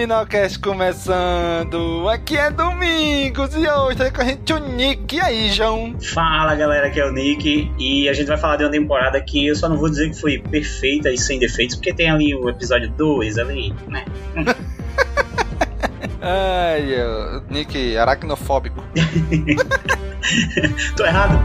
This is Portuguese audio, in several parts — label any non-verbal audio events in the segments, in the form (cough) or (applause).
Caminocast começando! Aqui é Domingos e hoje tá com a gente o Nick. E aí, João? Fala galera, aqui é o Nick e a gente vai falar de uma temporada que eu só não vou dizer que foi perfeita e sem defeitos, porque tem ali o episódio 2 ali, né? (laughs) Ai, eu- Nick aracnofóbico. (laughs) Tô errado?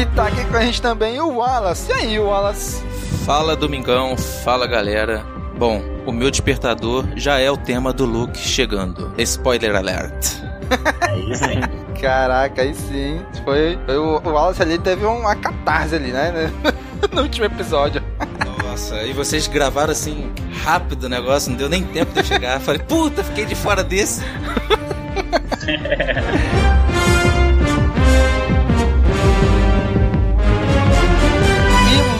E tá aqui com a gente também o Wallace. E aí, Wallace? Fala Domingão, fala galera. Bom, o meu despertador já é o tema do Luke chegando. Spoiler alert. É isso aí. Caraca, aí sim. Foi, foi o, o Wallace ali teve uma catarse ali, né? (laughs) No último episódio. Nossa, e vocês gravaram assim rápido o negócio, não deu nem tempo de eu chegar. Falei, puta, fiquei de fora desse. (laughs)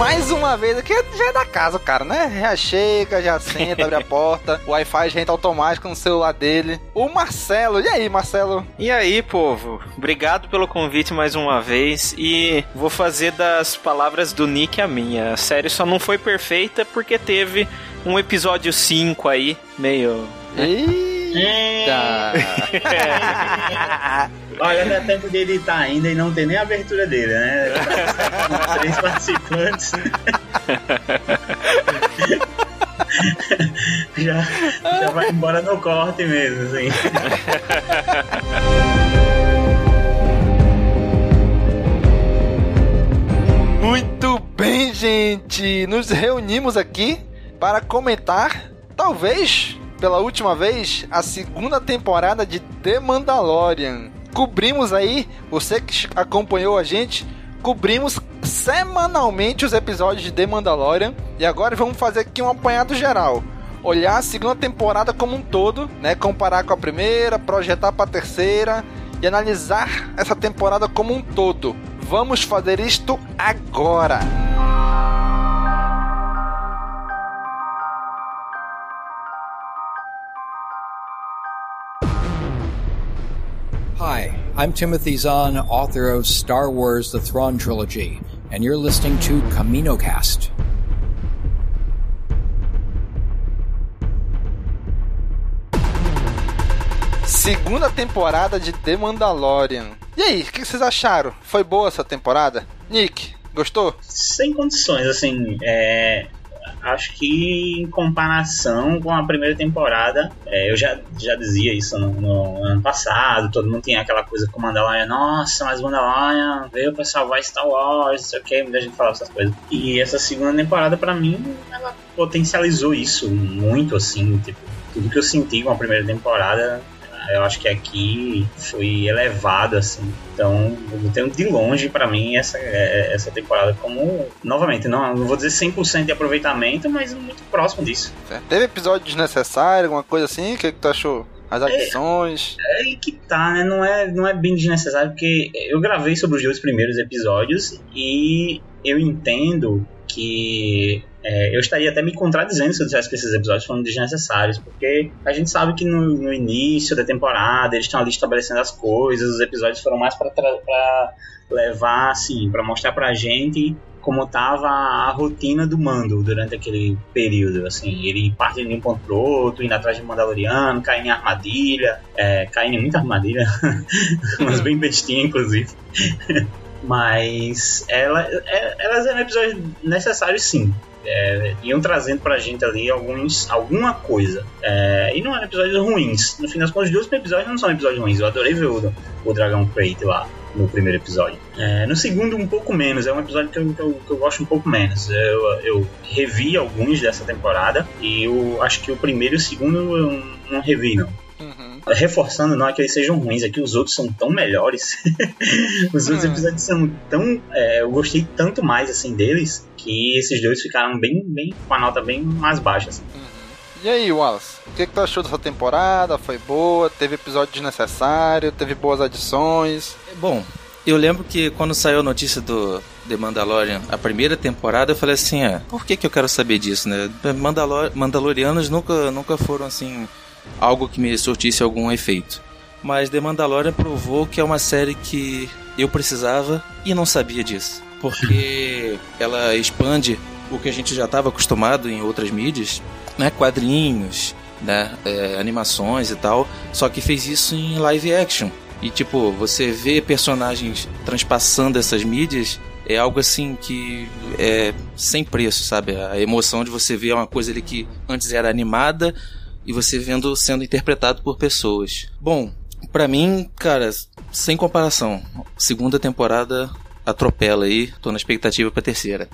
mais uma vez, aqui já é da casa, cara, né? Já chega, já senta, abre a (laughs) porta, o Wi-Fi já entra automático no celular dele. O Marcelo, e aí, Marcelo? E aí, povo? Obrigado pelo convite mais uma vez e vou fazer das palavras do Nick a minha. A série só não foi perfeita porque teve um episódio 5 aí, meio. Eita! (laughs) Olha, dá tempo de editar ainda e não tem nem a abertura dele, né? (laughs) Três participantes. (laughs) já, já vai embora no corte mesmo, assim. Muito bem, gente! Nos reunimos aqui para comentar, talvez pela última vez, a segunda temporada de The Mandalorian. Cobrimos aí, você que acompanhou a gente, cobrimos semanalmente os episódios de The Mandalorian e agora vamos fazer aqui um apanhado geral. Olhar a segunda temporada como um todo, né? Comparar com a primeira, projetar para a terceira e analisar essa temporada como um todo. Vamos fazer isto agora. Hi, I'm Timothy Zahn, author of Star Wars The Thrawn Trilogy, and you're listening to CaminoCast. Segunda temporada de The Mandalorian. E aí, o que vocês acharam? Foi boa essa temporada? Nick, gostou? Sem condições, assim, é, acho que em comparação com a primeira temporada, é, eu já, já dizia isso no, no ano passado, todo mundo tinha aquela coisa com Mandalorian, nossa, mas Mandalorian veio pra salvar Star Wars, não sei o que, muita gente falava essas coisas. E essa segunda temporada, pra mim, ela potencializou isso muito, assim, tipo, tudo que eu senti com a primeira temporada, Eu acho que aqui foi elevado, assim. Então, eu tenho de longe para mim essa, é, essa temporada como, novamente, não, não vou dizer 100% de aproveitamento, mas muito próximo disso. É. Teve episódio desnecessário, alguma coisa assim? O que, que tu achou? As adições. É, é que tá, né? Não é, não é bem desnecessário, porque eu gravei sobre os dois primeiros episódios e eu entendo que é, eu estaria até me contradizendo se eu dissesse que esses episódios foram desnecessários, porque a gente sabe que no, no início da temporada eles estão ali estabelecendo as coisas, os episódios foram mais para levar, assim, para mostrar pra gente como tava a rotina do Mando durante aquele período, assim, ele partindo de um ponto pro outro, indo atrás de Mandaloriano, caindo em armadilha, é, caindo em muita armadilha, (laughs) mas bem bestinha, inclusive. (laughs) mas ela, é, elas eram episódios necessários, sim. É, iam trazendo pra gente ali alguns, alguma coisa. É, e não eram episódios ruins. No fim das contas, os dois episódios não são episódios ruins. Eu adorei ver o, o Dragon Crate lá no primeiro episódio. É, no segundo, um pouco menos. É um episódio que eu, que eu, que eu gosto um pouco menos. Eu, eu, revi alguns dessa temporada e eu acho que o primeiro e o segundo eu não revi, não. Reforçando, não é que eles sejam ruins, é que os outros são tão melhores. (laughs) os outros uhum. episódios são tão. É, eu gostei tanto mais assim deles que esses dois ficaram bem, bem com a nota bem mais baixa. Assim. Uhum. E aí, Wallace, o que, que tu achou dessa temporada? Foi boa? Teve episódio desnecessário? Teve boas adições? Bom, eu lembro que quando saiu a notícia do The Mandalorian, a primeira temporada, eu falei assim, é, por que, que eu quero saber disso, né? Mandalor Mandalorianos nunca, nunca foram assim algo que me surtisse algum efeito. Mas The Mandalorian provou que é uma série que eu precisava e não sabia disso. Porque (laughs) ela expande o que a gente já estava acostumado em outras mídias né, quadrinhos, né, é, animações e tal, só que fez isso em live action. E tipo, você vê personagens transpassando essas mídias é algo assim que é sem preço, sabe? A emoção de você ver uma coisa ali que antes era animada e você vendo sendo interpretado por pessoas. Bom, para mim, cara, sem comparação. Segunda temporada atropela aí, tô na expectativa pra terceira.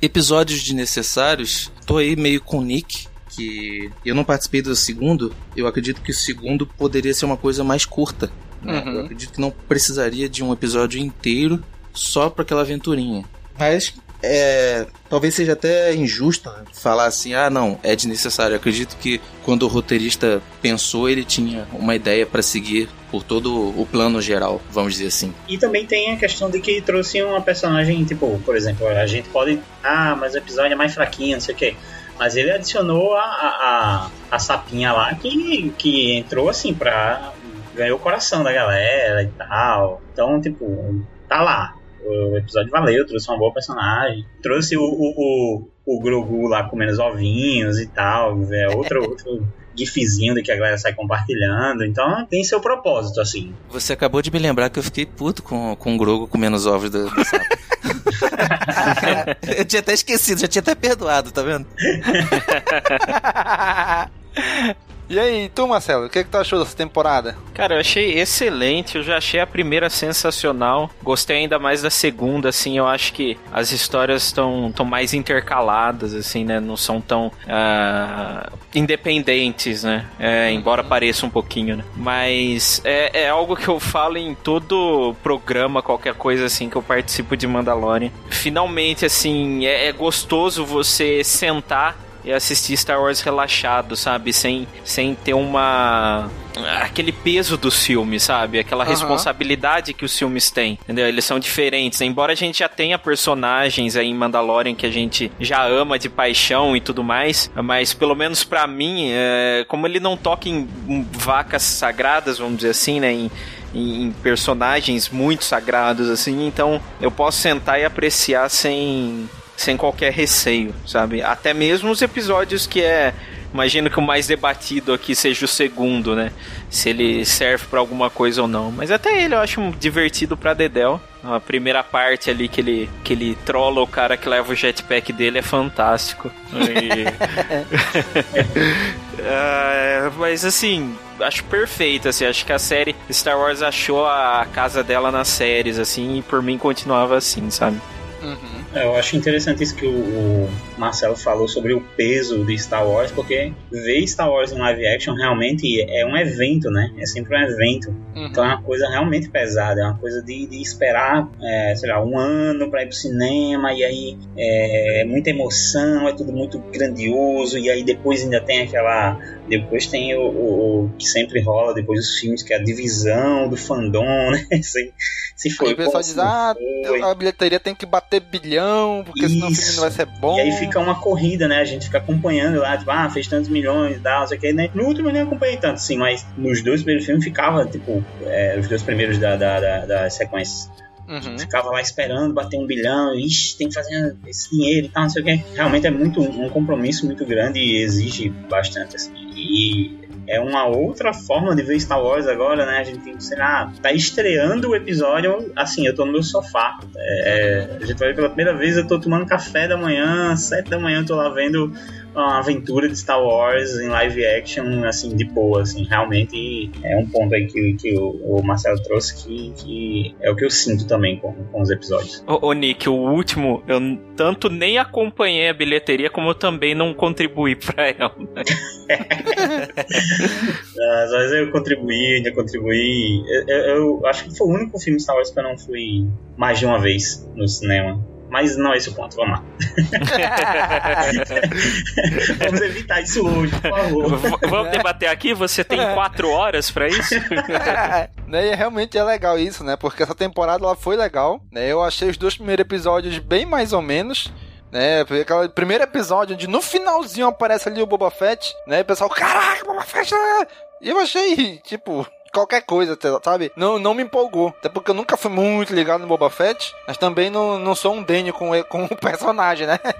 Episódios desnecessários, tô aí meio com o Nick, que eu não participei do segundo, eu acredito que o segundo poderia ser uma coisa mais curta. Né? Uhum. Eu acredito que não precisaria de um episódio inteiro só para aquela aventurinha. Mas é, talvez seja até injusto falar assim, ah, não, é desnecessário. Eu acredito que quando o roteirista pensou, ele tinha uma ideia para seguir por todo o plano geral, vamos dizer assim. E também tem a questão de que trouxe uma personagem, tipo, por exemplo, a gente pode, ah, mas o episódio é mais fraquinho, não sei o quê. Mas ele adicionou a, a, a sapinha lá que, que entrou assim pra. ganhou o coração da galera e tal. Então, tipo, tá lá. O episódio valeu, trouxe uma boa personagem. Trouxe o, o, o, o Grogu lá comendo os ovinhos e tal. É outro, outro gifzinho que a galera sai compartilhando. Então tem seu propósito, assim. Você acabou de me lembrar que eu fiquei puto com, com o Grogu comendo os ovos do, do sapo. (laughs) eu tinha até esquecido, já tinha até perdoado, tá vendo? (laughs) E aí, tu, Marcelo, o que, é que tu achou dessa temporada? Cara, eu achei excelente, eu já achei a primeira sensacional. Gostei ainda mais da segunda, assim, eu acho que as histórias estão tão mais intercaladas, assim, né? Não são tão uh, independentes, né? É, embora pareça um pouquinho, né? Mas é, é algo que eu falo em todo programa, qualquer coisa assim que eu participo de Mandalorian. Finalmente, assim, é, é gostoso você sentar e assistir Star Wars relaxado, sabe? Sem, sem ter uma. aquele peso dos filmes, sabe? Aquela uhum. responsabilidade que os filmes têm, entendeu? Eles são diferentes. Embora a gente já tenha personagens aí em Mandalorian que a gente já ama de paixão e tudo mais, mas pelo menos para mim, é, como ele não toca em vacas sagradas, vamos dizer assim, né? Em, em, personagens muito sagrados assim, então eu posso sentar e apreciar sem sem qualquer receio, sabe? Até mesmo os episódios que é Imagino que o mais debatido aqui seja o segundo, né? Se ele serve para alguma coisa ou não. Mas até ele eu acho divertido pra Dedel. A primeira parte ali que ele, que ele trola o cara que leva o jetpack dele é fantástico. E... uh, (laughs) mas assim, acho perfeito, assim, acho que a série Star Wars achou a casa dela nas séries, assim, e por mim continuava assim, sabe? Uhum. É, eu acho interessante isso que o, o, Marcelo falou sobre o peso de Star Wars, porque ver Star Wars em live action realmente é um evento, né? É sempre um evento. Uhum. Então é uma coisa realmente pesada, é uma coisa de, de esperar, é, sei lá, um ano para ir pro cinema, e aí é, é muita emoção, é tudo muito grandioso, e aí depois ainda tem aquela. Depois tem o, o, o que sempre rola depois dos filmes, que é a divisão do fandom, (laughs) né? Se, se foi. Aí o pessoal diz, ah, a bilheteria tem que bater bilhão, porque Isso. senão o filme não vai ser bom. E aí fica uma corrida, né? A gente fica acompanhando lá, tipo, ah, fez tantos milhões e tal, não sei o que. Né? No último eu nem acompanhei tanto, sim, mas nos dois primeiros filmes ficava, tipo, é, os dois primeiros da, da, da, da sequência. Uhum. Ficava lá esperando bater um bilhão, ixi, tem que fazer esse dinheiro e tal, não sei o que. Realmente é muito um compromisso muito grande e exige bastante, assim. E é uma outra forma de ver Star Wars agora, né? A gente tem sei lá, tá estreando o episódio, assim, eu tô no meu sofá. É, a gente vai ver pela primeira vez, eu tô tomando café da manhã, sete da manhã, eu tô lá vendo uma aventura de Star Wars em live action, assim, de boa, assim, realmente é um ponto aí que, que o, o Marcelo trouxe que, que, é o que eu sinto também com, com os episódios. Ô, ô, Nick, o último, eu tanto nem acompanhei a bilheteria, como eu também não contribuí (laughs) pra ela. (laughs) Né? mas eu contribuí, ainda contribuí. Eu, eu, eu, acho que foi o único filme Star Wars que eu não fui mais de uma vez no cinema. Mas não é esse o ponto, vamos lá. (laughs) vamos evitar isso hoje, por favor. vamos debater aqui? Você tem quatro horas para isso? (laughs) né, e realmente é legal isso, né? Porque essa temporada ela foi legal. Né? Eu achei os dois primeiros episódios bem mais ou menos né? Aquele primeiro episódio onde no finalzinho aparece ali o Boba Fett, né? E o pessoal, caraca, Boba Fett! Né? E eu achei, tipo, qualquer coisa, sabe? Não, não me empolgou. Até porque eu nunca fui muito ligado no Boba Fett, mas também não, não sou um Daniel com, com o personagem, né? (laughs)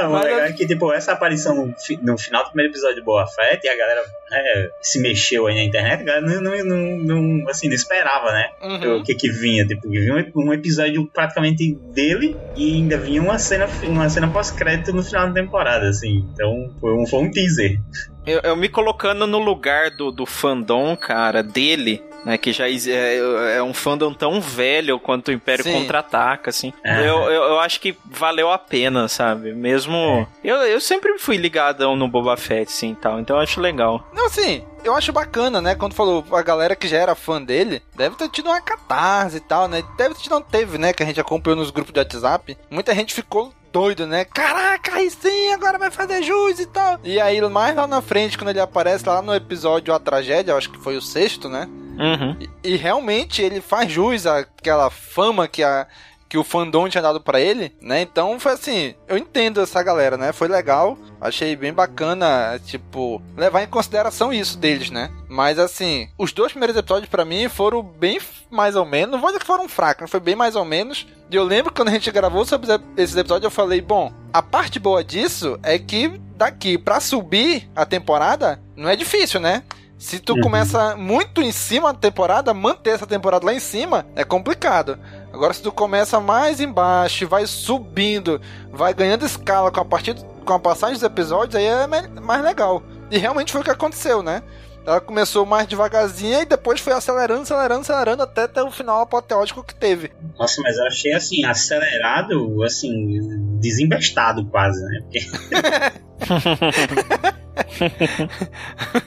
não, mas legal é que, tipo, essa aparição no final do primeiro episódio de Boba Fett e a galera né, se mexeu aí na internet, a galera não, não, não, não assim, não esperava, né? Uhum. O que que vinha, tipo, vinha um, episódio praticamente dele e ainda vinha uma cena, uma cena pós-crédito no final da temporada, assim. Então, foi um, foi um teaser. Eu, eu, me colocando no lugar do, do fandom, cara, dele, né, que já é, é um fandom tão velho quanto o Império Contra-Ataca, assim. É. Eu, eu, eu, acho que valeu a pena, sabe? Mesmo... É. Eu, eu sempre fui ligadão no Boba Fett, assim, tal, então eu acho legal. Não, assim, eu acho bacana, né? Quando falou a galera que já era fã dele, deve ter tido uma catarse e tal, né? Deve ter não teve, né? Que a gente acompanhou nos grupos de WhatsApp. Muita gente ficou doido, né? Caraca, aí sim, agora vai fazer jus e tal. E aí, mais lá na frente, quando ele aparece lá no episódio A Tragédia, acho que foi o sexto, né? Uhum. E, e, realmente ele faz jus àquela fama que a que o fandom tinha dado para ele, né? Então foi assim, eu entendo essa galera, né? Foi legal, achei bem bacana, tipo, levar em consideração isso deles, né? Mas assim, os dois primeiros episódios para mim foram bem mais ou menos, não vou dizer que foram fracos, mas foi bem mais ou menos. E eu lembro que quando a gente gravou sobre esses episódios, eu falei, bom, a parte boa disso é que daqui para subir a temporada não é difícil, né? Se tu uhum. começa muito em cima da temporada, manter essa temporada lá em cima é complicado. Agora, se tu começa mais embaixo, vai subindo, vai ganhando escala com a partir com a passagem dos episódios, aí é mais legal. E realmente foi o que aconteceu, né? Ela começou mais devagarzinha e depois foi acelerando, acelerando, acelerando até ter o final apoteótico que teve. Nossa, mas eu achei assim, acelerado, assim, desembestado quase, né? Porque... (laughs)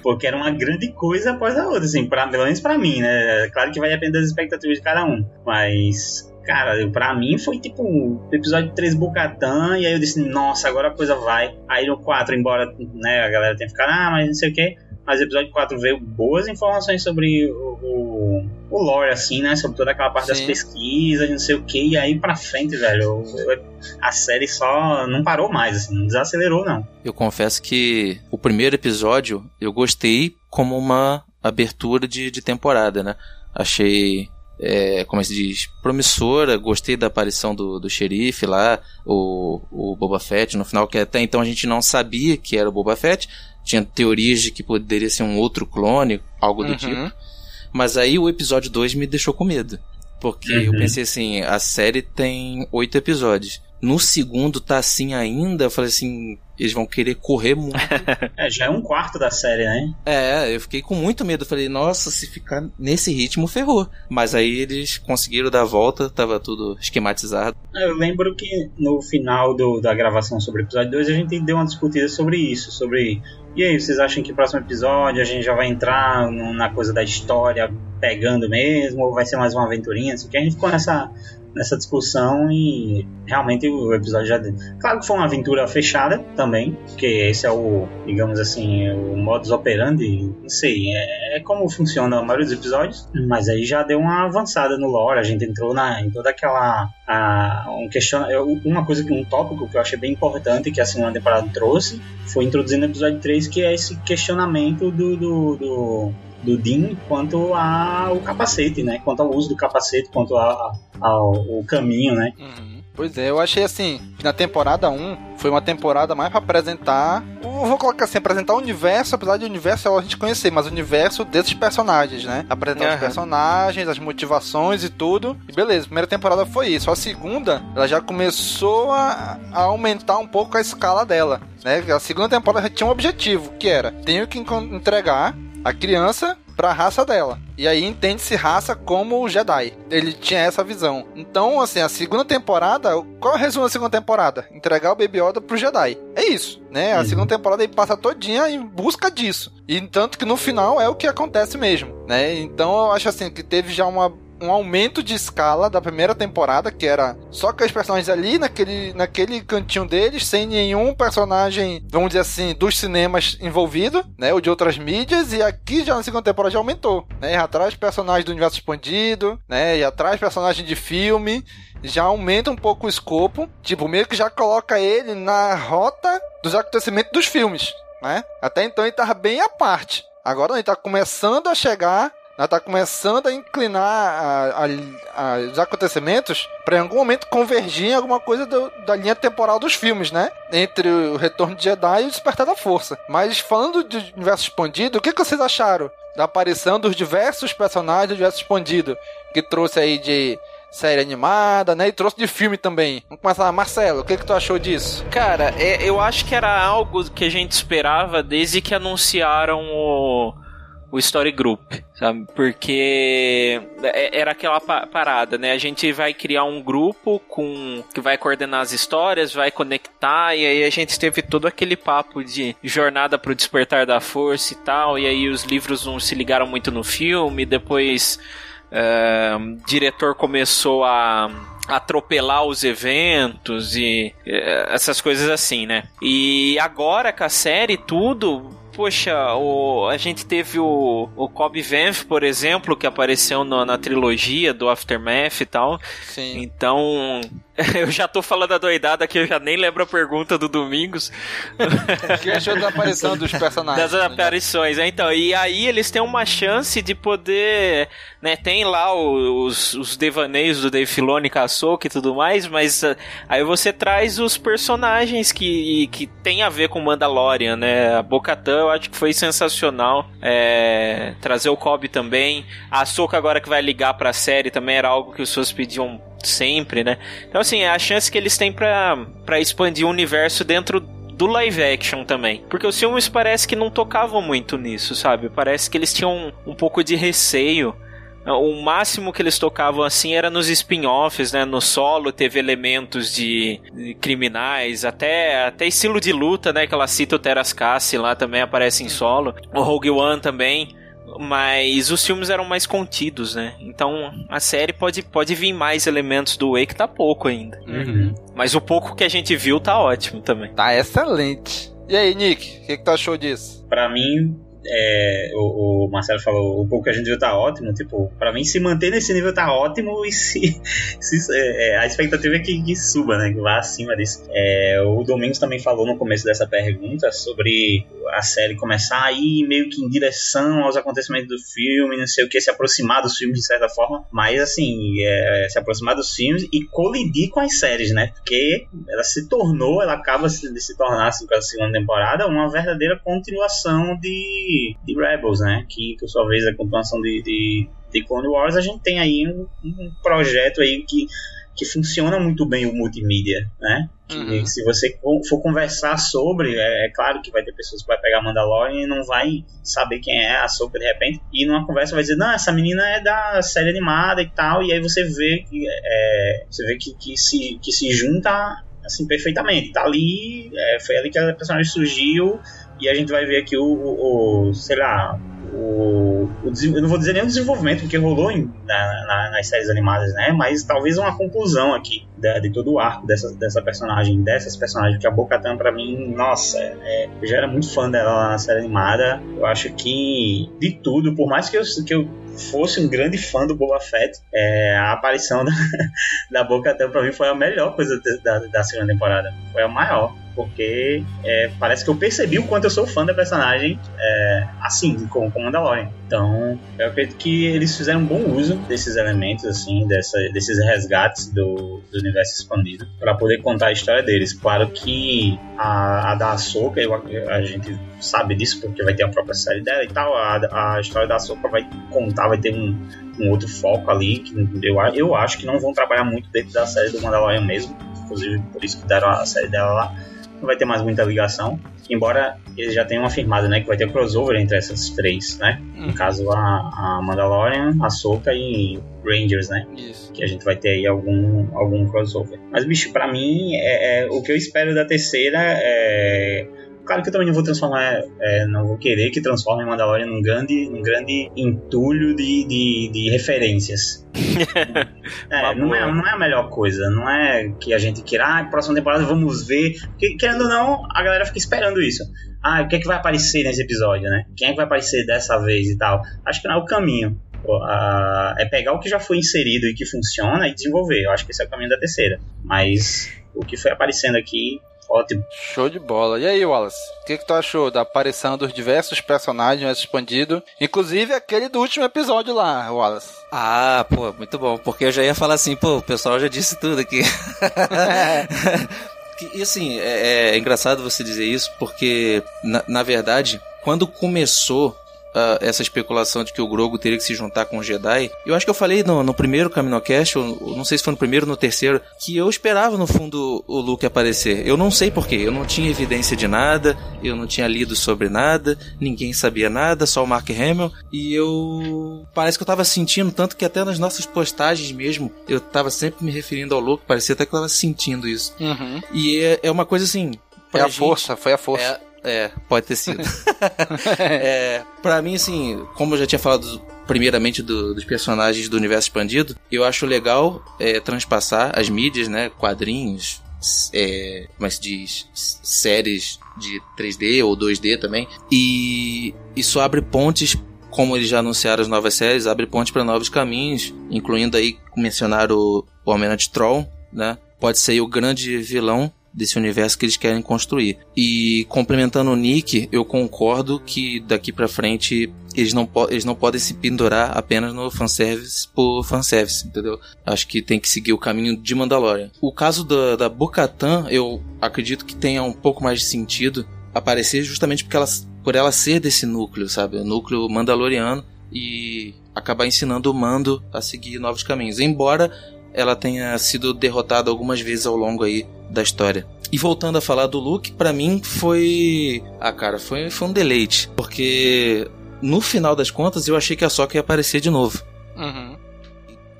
Porque era uma grande coisa após a outra, assim, pra, pelo menos pra mim, né? Claro que vai depender das expectativas de cada um, mas Cara, pra mim foi tipo o episódio 3 Bucatã, e aí eu disse, nossa, agora a coisa vai. Aí no 4, embora né, a galera tenha ficado, ah, mas não sei o que. Mas o episódio 4 veio boas informações sobre o, o, o lore, assim, né? Sobre toda aquela parte Sim. das pesquisas, não sei o que. E aí pra frente, velho, a série só não parou mais, assim, não desacelerou, não. Eu confesso que o primeiro episódio eu gostei como uma abertura de, de temporada, né? Achei é, como se diz, promissora. Gostei da aparição do, do xerife lá, o, o Boba Fett no final, que até então a gente não sabia que era o Boba Fett. Tinha teorias de que poderia ser um outro clone, algo do uhum. tipo. Mas aí o episódio 2 me deixou com medo. Porque uhum. eu pensei assim, a série tem oito episódios. No segundo tá assim ainda, eu falei assim, eles vão querer correr muito. (laughs) é, já é um quarto da série, né? É, eu fiquei com muito medo. Falei, nossa, se ficar nesse ritmo, ferrou. Mas aí eles conseguiram dar a volta, tava tudo esquematizado. Eu lembro que no final do, da gravação sobre o episódio 2 a gente deu uma discutida sobre isso, sobre. E aí, vocês acham que o próximo episódio a gente já vai entrar na coisa da história pegando mesmo, ou vai ser mais uma aventurinha? Assim, que a gente ficou nessa, nessa discussão e realmente o episódio já. Claro que foi uma aventura fechada também, porque esse é o, digamos assim, o modus operandi, não sei, é, é como funciona a maioria dos episódios, mas aí já deu uma avançada no lore, a gente entrou na, em toda aquela. A, um question, uma coisa um tópico que eu achei bem importante que a segunda temporada trouxe foi introduzir no episódio 3 que é esse questionamento do, do, do do Dean quanto ao capacete, né? Quanto ao uso do capacete, quanto ao, ao caminho, né? Uhum. Pois é, eu achei assim, que na temporada 1 foi uma temporada mais para apresentar, vou colocar assim, apresentar o universo, apesar de o universo a gente conhecer, mas o universo desses personagens, né? Apresentar uhum. os personagens, as motivações e tudo. E beleza, a primeira temporada foi isso. A segunda, ela já começou a, a aumentar um pouco a escala dela, né? A segunda temporada já tinha um objetivo, que era, tenho que entregar a criança para a raça dela. E aí entende-se raça como o Jedi. Ele tinha essa visão. Então, assim, a segunda temporada, qual é o resumo da segunda temporada? Entregar o Baby Yoda pro Jedi. É isso, né? A uhum. segunda temporada ele passa todinha em busca disso. E tanto que no final é o que acontece mesmo, né? Então eu acho assim que teve já uma um aumento de escala da primeira temporada, que era só aqueles personagens ali naquele, naquele cantinho deles, sem nenhum personagem, vamos dizer assim, dos cinemas envolvido, né? Ou de outras mídias, e aqui já na segunda temporada já aumentou, né? E atrás personagens do universo expandido, né? E atrás personagens de filme, já aumenta um pouco o escopo, tipo, meio que já coloca ele na rota dos acontecimentos dos filmes, né? Até então ele tava bem à parte. Agora ele tá começando a chegar ela tá começando a inclinar a, a, a, os acontecimentos para em algum momento convergir em alguma coisa do, da linha temporal dos filmes, né? Entre o Retorno de Jedi e o Despertar da Força. Mas falando de universo expandido, o que, que vocês acharam da aparição dos diversos personagens do universo expandido? Que trouxe aí de série animada, né? E trouxe de filme também. Vamos começar, Marcelo, o que, que tu achou disso? Cara, é, eu acho que era algo que a gente esperava desde que anunciaram o o Story Group, sabe? Porque é, era aquela parada, né? A gente vai criar um grupo com que vai coordenar as histórias, vai conectar, e aí a gente teve todo aquele papo de jornada pro despertar da força e tal, e aí os livros não se ligaram muito no filme, depois uh, o diretor começou a atropelar os eventos e uh, essas coisas assim, né? E agora com a série tudo poxa, o, a gente teve o, o Cobb Vanth, por exemplo, que apareceu no, na trilogia do Aftermath e tal. Sim. Então, (laughs) eu já tô falando a doidada que eu já nem lembro a pergunta do Domingos. que achou da aparição dos personagens? Das aparições, né? então. E aí eles têm uma chance de poder. Né, tem lá os, os devaneios do Dave Filoni com a e tudo mais, mas uh, aí você traz os personagens que, que tem a ver com Mandalorian, né? A Bocatã eu acho que foi sensacional. É, trazer o Cobb também. A Soka agora que vai ligar pra série também era algo que os seus pediam sempre, né? Então, assim, é a chance que eles têm para expandir o universo dentro do live action também. Porque os filmes parece que não tocavam muito nisso, sabe? Parece que eles tinham um, um pouco de receio. O máximo que eles tocavam assim era nos spin-offs, né? No solo teve elementos de, de, criminais, até, até estilo de luta, né? Que ela cita o Teras Cassi lá também aparece em solo. O Rogue One também mas os filmes eram mais contidos, né? Então a série pode, pode vir mais elementos do Way que tá pouco ainda. Uhum. Mas o pouco que a gente viu tá ótimo também. Tá excelente. E aí, Nick, o que, que tu achou disso? Para mim, é, o, o, Marcelo falou, o pouco que a gente viu tá ótimo. Tipo, para mim, se manter nesse nível tá ótimo e se, (laughs) se é, é, a expectativa é que, que, suba, né? Que vá acima disso. É, o Domingos também falou no começo dessa pergunta sobre a série começar a ir meio que em direção aos acontecimentos do filme, não sei o que, se aproximar dos filmes de certa forma, mas assim, é, se aproximar dos filmes e colidir com as séries, né? Porque ela se tornou, ela acaba de se tornar, assim, com a segunda temporada, uma verdadeira continuação de de, Rebels, né? Que por sua vez é a continuação de, de, de Clone Wars, a gente tem aí um, um projeto aí que que funciona muito bem o multimídia, né? Uhum. se você for conversar sobre, é, é, claro que vai ter pessoas que vai pegar Mandalorian e não vai saber quem é a Soca de repente, e numa conversa vai dizer, não, essa menina é da série animada e tal, e aí você vê que é, você vê que, que, se, que se junta assim perfeitamente. Tá ali, é, foi ali que a personagem surgiu, e a gente vai ver aqui o, o, o sei lá, o, o, eu não vou dizer nem o desenvolvimento, porque rolou em, na, na, nas séries animadas, né? Mas talvez uma conclusão aqui de, todo o arco dessa, dessa personagem, dessas personagens, que a Bocatan pra mim, nossa, é, eu já era muito fã dela lá na série animada. Eu acho que de tudo, por mais que eu, que eu fosse um grande fã do Boba Fett, é, a aparição (laughs) da, da Bocatan pra mim foi a melhor coisa da, da segunda temporada. Foi a maior porque é, parece que eu percebi o quanto eu sou fã da personagem é, assim, com, com Mandalorian. Então, eu acredito que eles fizeram um bom uso desses elementos, assim, dessa, desses resgates do, do universo expandido, para poder contar a história deles. Claro que a, a da Ahsoka, eu, a gente sabe disso porque vai ter a própria série dela e tal. A, a história da Ahsoka vai contar, vai ter um, um outro foco ali, que eu, eu acho que não vão trabalhar muito dentro da série do Mandalorian mesmo. Inclusive, por isso que deram a série dela lá não vai ter mais muita ligação, embora eles já tenham afirmado, né, que vai ter crossover entre essas três, né? Hum. No caso a, a Mandalorian, a Soka e Rangers, né? Isso. Que a gente vai ter aí algum, algum crossover. Mas, bicho, para mim, é, é, o que eu espero da terceira é Claro que eu também não vou transformar, é, não vou querer que transforme Mandalorian num grande, num grande entulho de, de, de referências. (laughs) é, não, é, não é a melhor coisa, não é que a gente queira, ah, próxima temporada vamos ver. Porque, querendo ou não, a galera fica esperando isso. Ah, o que é que vai aparecer nesse episódio, né? Quem é que vai aparecer dessa vez e tal? Acho que não é o caminho. é pegar o que já foi inserido e que funciona e desenvolver. Eu acho que esse é o caminho da terceira. Mas o que foi aparecendo aqui Ótimo. Show de bola. E aí, Wallace? O que, que tu achou da aparição dos diversos personagens expandidos? Inclusive aquele do último episódio lá, Wallace. Ah, pô, muito bom. Porque eu já ia falar assim, pô, o pessoal já disse tudo aqui. (laughs) e assim, é, é, engraçado você dizer isso, porque, na, na verdade, quando começou uh, essa especulação de que o Grogu teria que se juntar com o Jedi. Eu acho que eu falei no, no primeiro Caminocast, ou não sei se foi no primeiro ou no terceiro, que eu esperava no fundo o Luke aparecer. Eu não sei porquê, eu não tinha evidência de nada, eu não tinha lido sobre nada, ninguém sabia nada, só o Mark Hamill, e eu. Parece que eu tava sentindo, tanto que até nas nossas postagens mesmo, eu tava sempre me referindo ao Luke, parecia até que eu tava sentindo isso. Uhum. E é, é uma coisa assim. É a gente, força, foi a força. É, é, pode ter sido. (laughs) é, pra mim, assim, como eu já tinha falado primeiramente do, dos personagens do universo expandido, eu acho legal é, transpassar as mídias, né? Quadrinhos, é, como é que se diz? Séries de 3D ou 2D também. E isso abre pontes como eles já anunciaram as novas séries, abre pontes para novos caminhos, incluindo aí mencionar o, o Almirante Troll, né? Pode ser o grande vilão desse universo que eles querem construir. E complementando o Nick, eu concordo que daqui para frente eles não, eles não podem se pendurar apenas no fanservice por fanservice, entendeu? Acho que tem que seguir o caminho de Mandalorian. O caso da, da Bo-Katan, eu acredito que tenha um pouco mais de sentido aparecer justamente porque ela, por ela ser desse núcleo, sabe? O núcleo mandaloriano e acabar ensinando o Mando a seguir novos caminhos. Embora ela tenha sido derrotada algumas vezes ao longo aí da história. E voltando a falar do Luke, para mim foi. Ah, cara, foi, foi um deleite. Porque no final das contas eu achei que a Soca ia aparecer de novo. Uhum.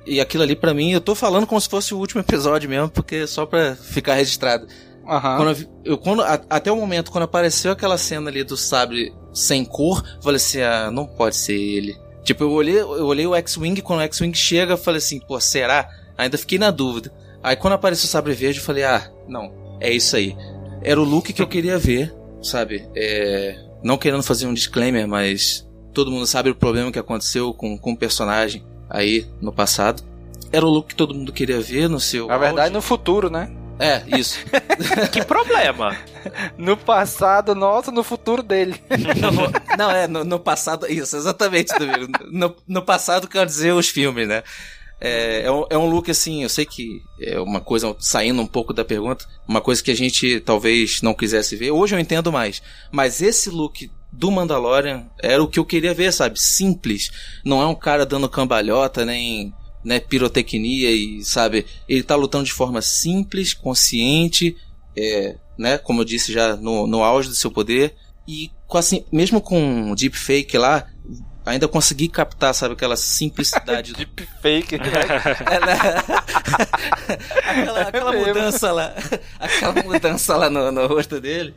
E aquilo ali para mim, eu tô falando como se fosse o último episódio mesmo, porque só pra ficar registrado. Uhum. Quando eu, eu, quando, a, até o momento, quando apareceu aquela cena ali do sabre sem cor, eu falei assim: ah, não pode ser ele. Tipo, eu olhei, eu olhei o X-Wing, quando o X-Wing chega, eu falei assim, pô, será? Ainda fiquei na dúvida. Aí quando apareceu o sabre verde, eu falei, ah, não, é isso aí. Era o look que eu queria ver, sabe? É... Não querendo fazer um disclaimer, mas todo mundo sabe o problema que aconteceu com, com o personagem aí no passado. Era o look que todo mundo queria ver no seu. Na verdade, auge. no futuro, né? É, isso. (laughs) que problema? No passado nosso, no futuro dele. (laughs) No, não, é, no, no, passado. Isso, exatamente, No, no passado quer dizer os filmes, né? É, é, um, é um look assim, eu sei que é uma coisa, saindo um pouco da pergunta, uma coisa que a gente talvez não quisesse ver. Hoje eu entendo mais. Mas esse look do Mandalorian era o que eu queria ver, sabe? Simples. Não é um cara dando cambalhota, nem né, pirotecnia e, sabe, ele tá lutando de forma simples, consciente, é, né, como eu disse já, no, no auge do seu poder, e assim, mesmo com o deepfake lá, ainda consegui captar, sabe, aquela simplicidade. (laughs) deepfake, né? aquela, (laughs) aquela É mudança lá, (laughs) aquela mudança lá no, no rosto dele.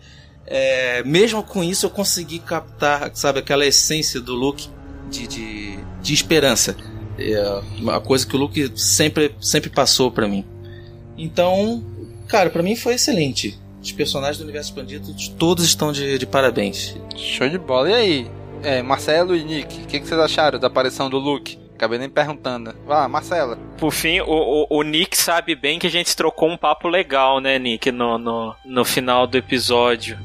É, mesmo com isso eu consegui captar, sabe, aquela essência do Luke de, de, de esperança. É uma coisa que o Luke sempre, sempre passou para mim. Então, cara, para mim foi excelente. Os personagens do universo expandido todos estão de, de parabéns. Show de bola. E aí, é, Marcelo e Nick, o que, que, vocês acharam da aparição do Luke? Acabei nem perguntando. Vá, Marcela. Por fim, o, o, o, Nick sabe bem que a gente trocou um papo legal, né, Nick, no, no, no final do episódio.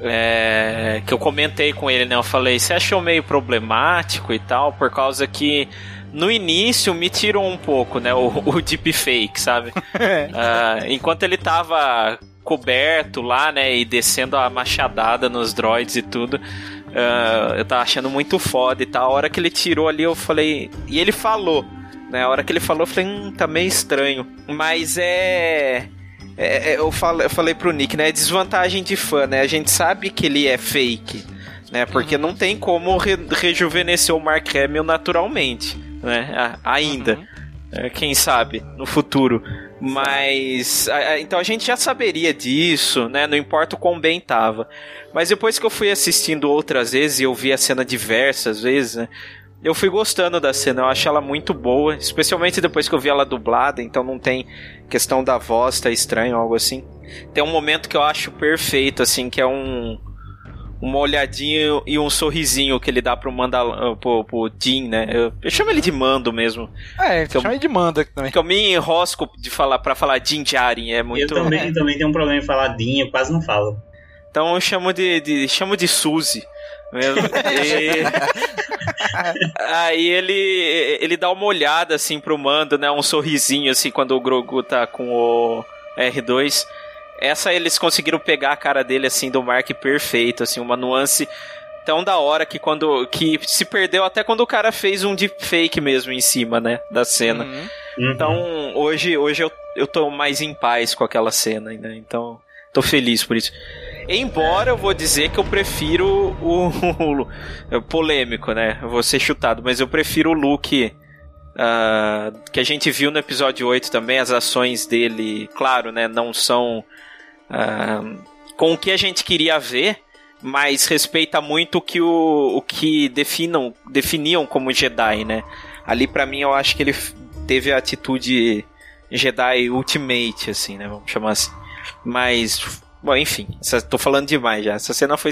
É, que eu comentei com ele, né? Eu falei, você achou meio problemático e tal, por causa que no início me tirou um pouco, né? O, o deepfake, sabe? uh, (laughs) enquanto ele tava coberto lá, né? E descendo a machadada nos droids e tudo. Uh, eu tava achando muito foda e tal. A hora que ele tirou ali, eu falei. E ele falou. Né? A hora que ele falou, eu falei, hum, tá meio estranho. Mas é. É, é, eu, falei, eu falei pro Nick, né? Desvantagem de fã, né? A gente sabe que ele é fake, né? Porque uhum. não tem como re rejuvenescer o Mark Hamill naturalmente, né? Ainda. Uhum. É, quem sabe, no futuro. Mas. A, a, então a gente já saberia disso, né? Não importa o quão bem tava. Mas depois que eu fui assistindo outras vezes e eu vi a cena diversas vezes, né? Eu fui gostando da cena, eu acho ela muito boa, especialmente depois que eu vi ela dublada, então não tem questão da voz, tá estranho, algo assim. Tem um momento que eu acho perfeito, assim, que é um. Uma olhadinha e um sorrisinho que ele dá pro, Mandal pro, pro né? Eu, eu, chamo ele de Mando mesmo. É, eu chamo ele de Mando aqui também. Que eu me enrosco de falar, pra falar Jarin, é muito... (laughs) Eu também, também tenho um problema em falar Din, eu quase não falo. Então eu chamo de, de chamo de Suzy. (laughs) E... Aí ele ele dá uma olhada assim pro Mando, né? Um sorrisinho assim quando o Grogu tá com o R2. Essa eles conseguiram pegar a cara dele assim do Mark perfeito, assim, uma nuance tão da hora que quando que se perdeu até quando o cara fez um deepfake mesmo em cima, né, da cena. Uhum. Então, hoje hoje eu, eu tô mais em paz com aquela cena, né? Então, tô feliz por isso. Embora eu vou dizer que eu prefiro o, (laughs) o, o polêmico, né? Eu vou ser chutado, mas eu prefiro o Luke uh, que a gente viu no episódio 8 também. As ações dele, claro, né? Não são uh, com o que a gente queria ver, mas respeita muito o que, o, o que definam, definiam como Jedi, né? Ali para mim eu acho que ele teve a atitude Jedi Ultimate, assim, né? Vamos chamar assim. Mas Bom, enfim, tô falando demais já. Essa cena foi.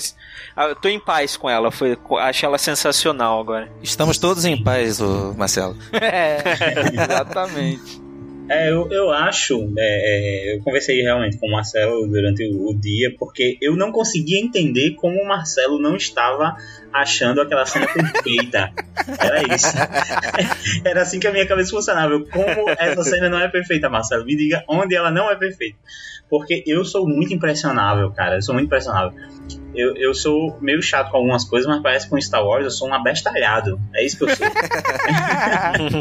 Ah, eu tô em paz com ela, foi, acho ela sensacional agora. Estamos todos em paz, Marcelo. (laughs) é, exatamente. É, eu, eu acho, é, é, eu conversei realmente com o Marcelo durante o, o, dia, porque eu não conseguia entender como o Marcelo não estava achando aquela cena perfeita. Era isso. (laughs) Era assim que a minha cabeça funcionava. Como essa cena não é perfeita, Marcelo? Me diga onde ela não é perfeita. Porque eu sou muito impressionável, cara. Eu sou muito impressionável. Eu, eu sou meio chato com algumas coisas, mas parece que com Star Wars eu sou um abestalhado. É isso que eu sou. (laughs)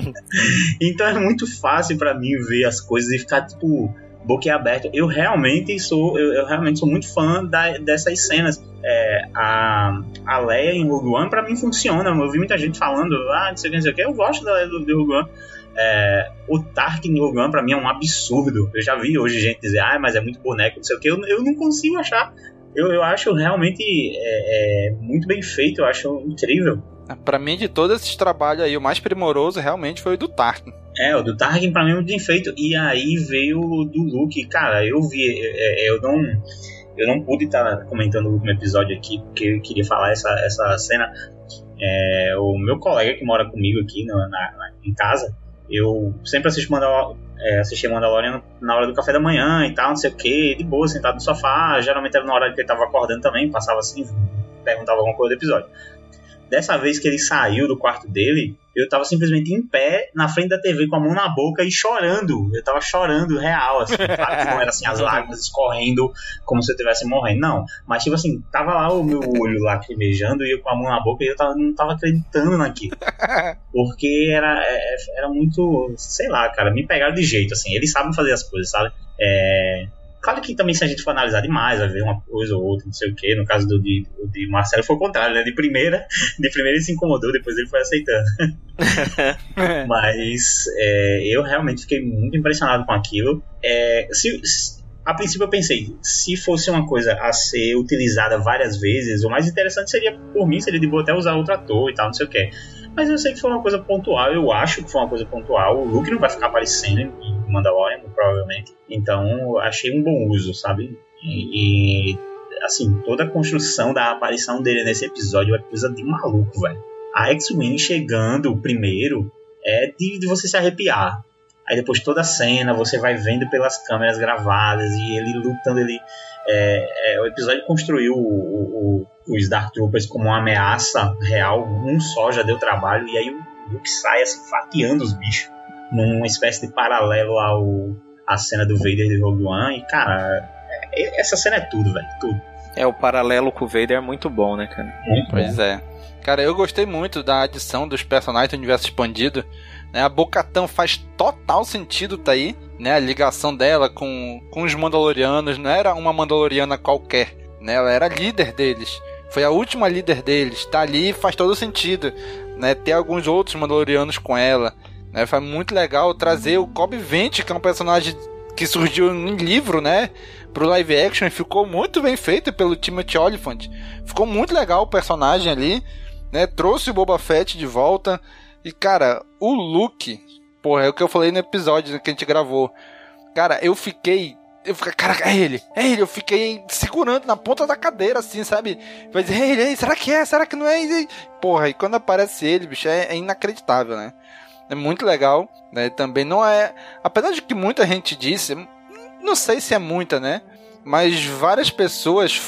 (laughs) então é muito fácil para mim ver as coisas e ficar, tipo, boquiaberto. Eu realmente sou, eu, eu, realmente sou muito fã da, dessas cenas. É, a, a Leia em Rogue One, pra mim, funciona. Eu vi muita gente falando, ah, não sei o que, não sei o que. Eu gosto da Leia do, do Rogue One. É, o Tarkin One pra mim é um absurdo. Eu já vi hoje gente dizer, ah, mas é muito boneco, não sei o que. Eu, eu não consigo achar. Eu, eu acho realmente é, é, muito bem feito, eu acho incrível. Pra mim, de todos esses trabalhos aí, o mais primoroso realmente foi o do Tarkin. É, o do Tarkin pra mim é muito bem feito. E aí veio o do Luke. Cara, eu vi, é, eu não. Eu não pude estar comentando o último episódio aqui, porque eu queria falar essa, essa cena. É, o meu colega que mora comigo aqui na, na, em casa, eu sempre assisto Mandalor é, assistia Mandalorian na hora do café da manhã e tal, não sei o que, de boa, sentado no sofá. Geralmente era na hora que ele tava acordando também, passava assim, perguntava alguma coisa do episódio. Dessa vez que ele saiu do quarto dele, eu tava simplesmente em pé na frente da TV com a mão na boca e chorando. Eu tava chorando real, assim. (laughs) Claro que não era assim, as lágrimas escorrendo como se eu estivesse morrendo, não. Mas, tipo assim, tava lá o meu olho lá cremejando e eu com a mão na boca e eu tava, não tava acreditando naquilo. (laughs) Porque era, é, era muito, sei lá, cara, me pegaram de jeito, assim. Eles sabem fazer as coisas, sabe? É, Claro que também, se a gente for analisar demais, vai ver uma coisa ou outra, não sei o que. No caso do de, de Marcelo foi o contrário, né? De primeira, (laughs) de primeira ele se incomodou, depois ele foi aceitando. (laughs) Mas é, eu realmente fiquei muito impressionado com aquilo. É, se, a princípio eu pensei, se fosse uma coisa a ser utilizada várias vezes, o mais interessante seria, por mim, seria de boa até usar outro ator e tal, não sei o que. Mas eu sei que foi uma coisa pontual, eu acho que foi uma coisa pontual. O Luke não vai ficar aparecendo em Mandalorian, provavelmente. Então, achei um bom uso, sabe? E, e, assim, toda a construção da aparição dele nesse episódio é coisa de maluco, velho. A X-Wing chegando primeiro é de, de você se arrepiar. Aí depois toda a cena você vai vendo pelas câmeras gravadas e ele lutando, ele é, é, o episódio construiu o, o, os Dark Troopers como uma ameaça real, um só já deu trabalho, e aí o Luke sai assim, fatiando os bichos, numa espécie de paralelo ao a cena do Vader de Rogue One, e cara, é, essa cena é tudo, velho, tudo. É, o paralelo com o Vader é muito bom, né, cara? Muito pois bom. é. Cara, eu gostei muito da adição dos personagens do universo expandido. Né? A Bocatã faz total sentido tá aí, né? A ligação dela com, com os Mandalorianos não era uma Mandaloriana qualquer, né? Ela era líder deles. Foi a última líder deles. Tá ali faz todo sentido, né? Ter alguns outros Mandalorianos com ela, né? Foi muito legal trazer o Cobb Vente, que é um personagem que surgiu em livro, né? Pro live action e ficou muito bem feito pelo Timothy Olyphant. Ficou muito legal o personagem ali né? Trouxe o Boba Fett de volta. E, cara, o Luke, porra, é o que eu falei no episódio que a gente gravou. Cara, eu fiquei. Eu fiquei, cara, é ele, é ele. Eu fiquei segurando na ponta da cadeira, assim, sabe? Mas, é ele, é será que é? Será que não é? Porra, e quando aparece ele, bicho, é, é inacreditável, né? É muito legal, né? Também não é. Apesar de que muita gente disse, não sei se é muita, né? Mas várias pessoas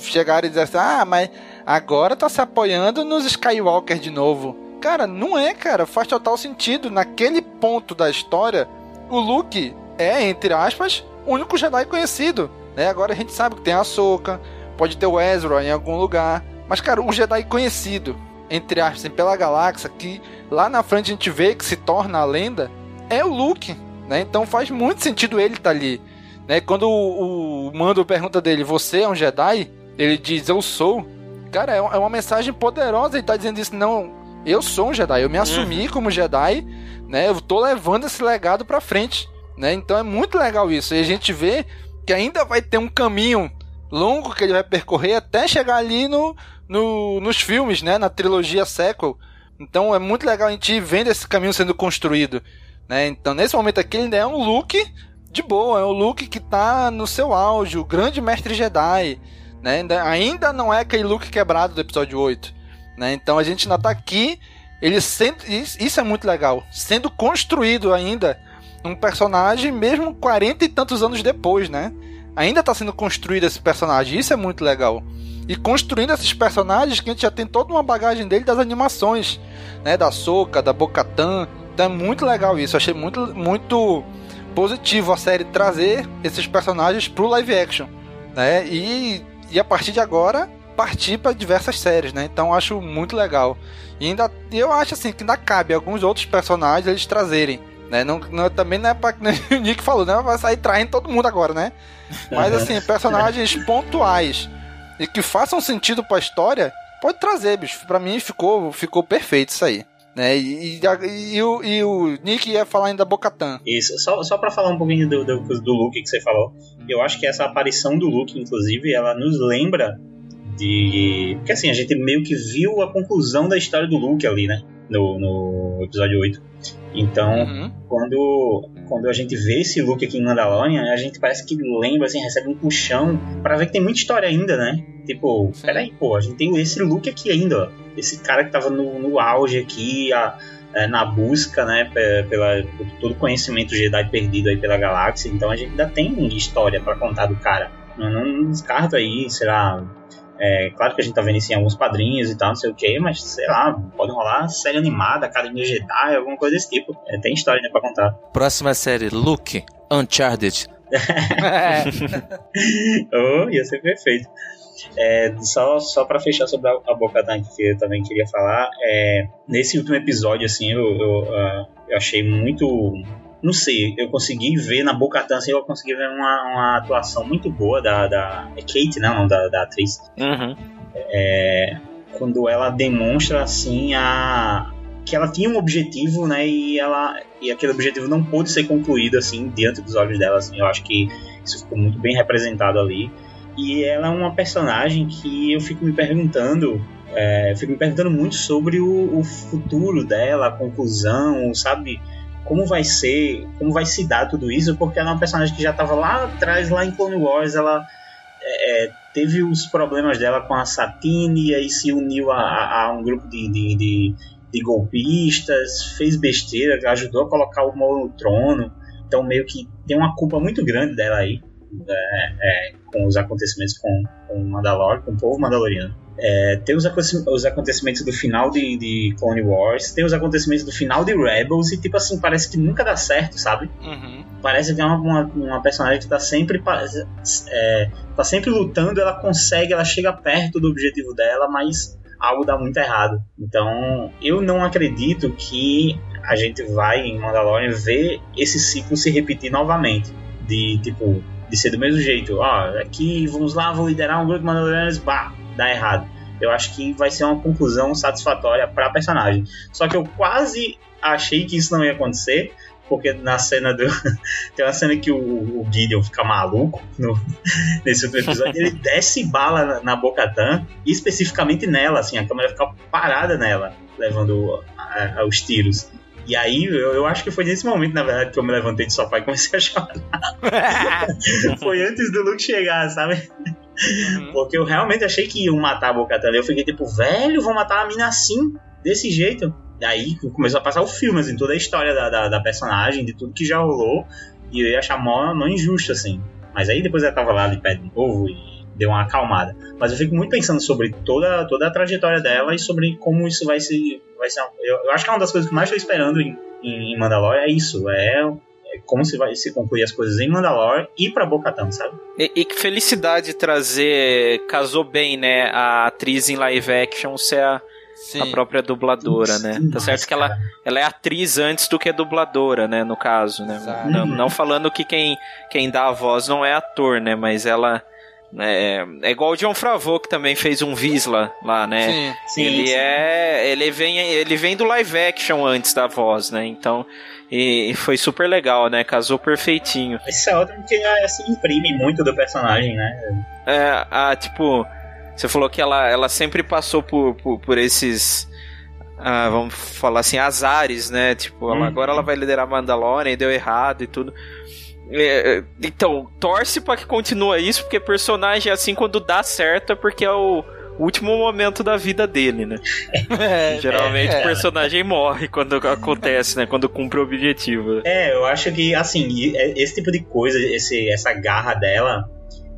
chegaram e disseram assim: ah, mas agora tá se apoiando nos Skywalker de novo. Cara, não é, cara. Faz total sentido. Naquele ponto da história, o Luke é, entre aspas, o único Jedi conhecido. Né? Agora a gente sabe que tem a Ahsoka, pode ter o Ezra em algum lugar. Mas, cara, o Jedi conhecido, entre aspas, assim, pela galáxia, que lá na frente a gente vê que se torna a lenda, é o Luke. Né? Então faz muito sentido ele estar tá ali. Né? Quando o, o Mando pergunta dele, você é um Jedi? Ele diz, eu sou. Cara, é, é uma mensagem poderosa. Ele tá dizendo isso, não. Eu sou um Jedi, eu me assumi uhum. como Jedi, né? Eu tô levando esse legado pra frente, né? Então é muito legal isso. E a gente vê que ainda vai ter um caminho longo que ele vai percorrer até chegar ali no, no, nos filmes, né? Na trilogia sequel. Então é muito legal a gente ir vendo esse caminho sendo construído, né? Então nesse momento aqui ele ainda é um Luke de boa, é o Luke que tá no seu auge, o grande mestre Jedi, né? Ainda, ainda não é aquele look quebrado do episódio 8. Né? Então a gente ainda tá aqui. Ele sendo, isso é muito legal. Sendo construído ainda um personagem, mesmo 40 e tantos anos depois, né? Ainda está sendo construído esse personagem. Isso é muito legal. E construindo esses personagens que a gente já tem toda uma bagagem dele das animações, né? Da Soca, da Bocatan. Então é muito legal isso. Eu achei muito, muito positivo a série trazer esses personagens pro live action, né? E e a partir de agora partir para diversas séries, né? Então acho muito legal. E ainda eu acho assim que ainda cabe alguns outros personagens eles trazerem, né? Não, não também não é para (laughs) o Nick falou, né? Vai sair traindo todo mundo agora, né? Mas assim, personagens (laughs) pontuais e que façam sentido para a história, pode trazer, bicho. Para mim ficou ficou perfeito isso aí. Né? E, e, e, o, e o Nick ia falar ainda Bocatan. Isso, só, só para falar um pouquinho do, do, do Luke que você falou. Eu acho que essa aparição do Luke, inclusive, ela nos lembra de. Porque assim, a gente meio que viu a conclusão da história do Luke ali, né? No, no episódio 8. Então, uhum. quando, quando a gente vê esse Luke aqui em Mandalorian, a gente parece que lembra, assim, recebe um puxão para ver que tem muita história ainda, né? Tipo, Sim. peraí, pô, a gente tem esse Luke aqui ainda, ó. Esse cara que tava no, no auge aqui, a, é, na busca, né, pela, por todo o conhecimento Jedi perdido aí pela galáxia. Então a gente ainda tem história para contar do cara. Não, não descarto aí, sei lá, É, claro que a gente tá vendo isso em alguns padrinhos e tal, não sei o que, mas sei lá, pode rolar série animada, Academia Jedi, alguma coisa desse tipo. É, tem história né, pra contar. Próxima série, Luke, Uncharted. (laughs) oh, ia ser perfeito. É, só só para fechar sobre a, a Boca que eu também queria falar, é, nesse último episódio, assim, eu, eu, uh, eu achei muito não sei, eu consegui ver na Boca assim, eu consegui ver uma, uma atuação muito boa da, da é Kate, né, não, da, da atriz. Uhum. É, quando ela demonstra assim a que ela tinha um objetivo, né, e ela e aquele objetivo não pôde ser concluído assim diante dos olhos dela, assim. Eu acho que isso ficou muito bem representado ali. E ela é uma personagem que eu fico me perguntando é, fico me perguntando muito sobre o, o, futuro dela, a conclusão, sabe? Como vai ser, como vai se dar tudo isso, porque ela é uma personagem que já estava lá atrás, lá em Clone Wars, ela é, é, teve os problemas dela com a Satine, e aí se uniu a, a, um grupo de, de, de, de, golpistas, fez besteira, ajudou a colocar o Maul no trono, então meio que tem uma culpa muito grande dela aí, é, é com os acontecimentos com, com o Mandalor, com o povo mandaloriano. É, tem os, os, acontecimentos do final de, de, Clone Wars, tem os acontecimentos do final de Rebels, e tipo assim, parece que nunca dá certo, sabe? Uhum. Parece que é uma, uma, uma, personagem que tá sempre, é, tá sempre lutando, ela consegue, ela chega perto do objetivo dela, mas algo dá muito errado. Então, eu não acredito que a gente vai em Mandalorian ver esse ciclo se repetir novamente. De tipo, de ser do mesmo jeito. Ó, aqui vamos lá, vou liderar um grupo de Mandalorianos, bah, dá errado. Eu acho que vai ser uma conclusão satisfatória para a personagem. Só que eu quase achei que isso não ia acontecer, porque na cena do. (laughs) Tem uma cena que o, o Gideon fica maluco no, (laughs) nesse outro episódio. ele desce bala na, na Bocatan, especificamente nela, assim, a câmera fica parada nela, levando a, a, os tiros. E aí, eu, eu, acho que foi nesse momento, na verdade, que eu me levantei do sofá e comecei a chorar. (laughs) foi antes do Luke chegar, sabe? Uhum. Porque eu realmente achei que iam matar a Bocatan. Eu fiquei tipo, velho, vão matar a mina assim, desse jeito. Daí começou a passar o filme, assim, toda a história da, da, da personagem, de tudo que já rolou. E eu ia achar mó, mó injusto, assim. Mas aí depois ela tava lá de pé de novo e deu uma acalmada. Mas eu fico muito pensando sobre toda, toda a trajetória dela e sobre como isso vai se. Vai ser eu, eu acho que é uma das coisas que mais estou esperando em, em Mandalorian é isso. É como se vai se concluir as coisas em Mandalore e pra Bocatão, sabe? E, e, que felicidade trazer, casou bem, né, a atriz em live action ser a, a própria dubladora, né? Sim, tá certo que ela, ela é atriz antes do que dubladora, né, no caso, né? Não, uhum. não, falando que quem, quem dá a voz não é ator, né, mas ela... É, é igual o John Favreau que também fez um Visla lá, né? Sim, sim, ele sim. é, ele vem, ele vem do live action antes da voz, né? Então e, foi super legal, né? Casou perfeitinho. Esse é outro que se imprime muito do personagem, né? É, a, tipo, você falou que ela, ela sempre passou por, por, por esses. Ah, vamos falar assim, azares, né? Tipo, ela, uhum. agora ela vai liderar Mandalorian e deu errado e tudo. É, então, torce para que continue isso, porque personagem assim, quando dá certo, é porque é o último momento da vida dele, né? (laughs) É, Geralmente é, é. o personagem morre quando acontece, né? Quando cumpre o objetivo. É, eu acho que, assim, é, esse tipo de coisa, esse, essa garra dela,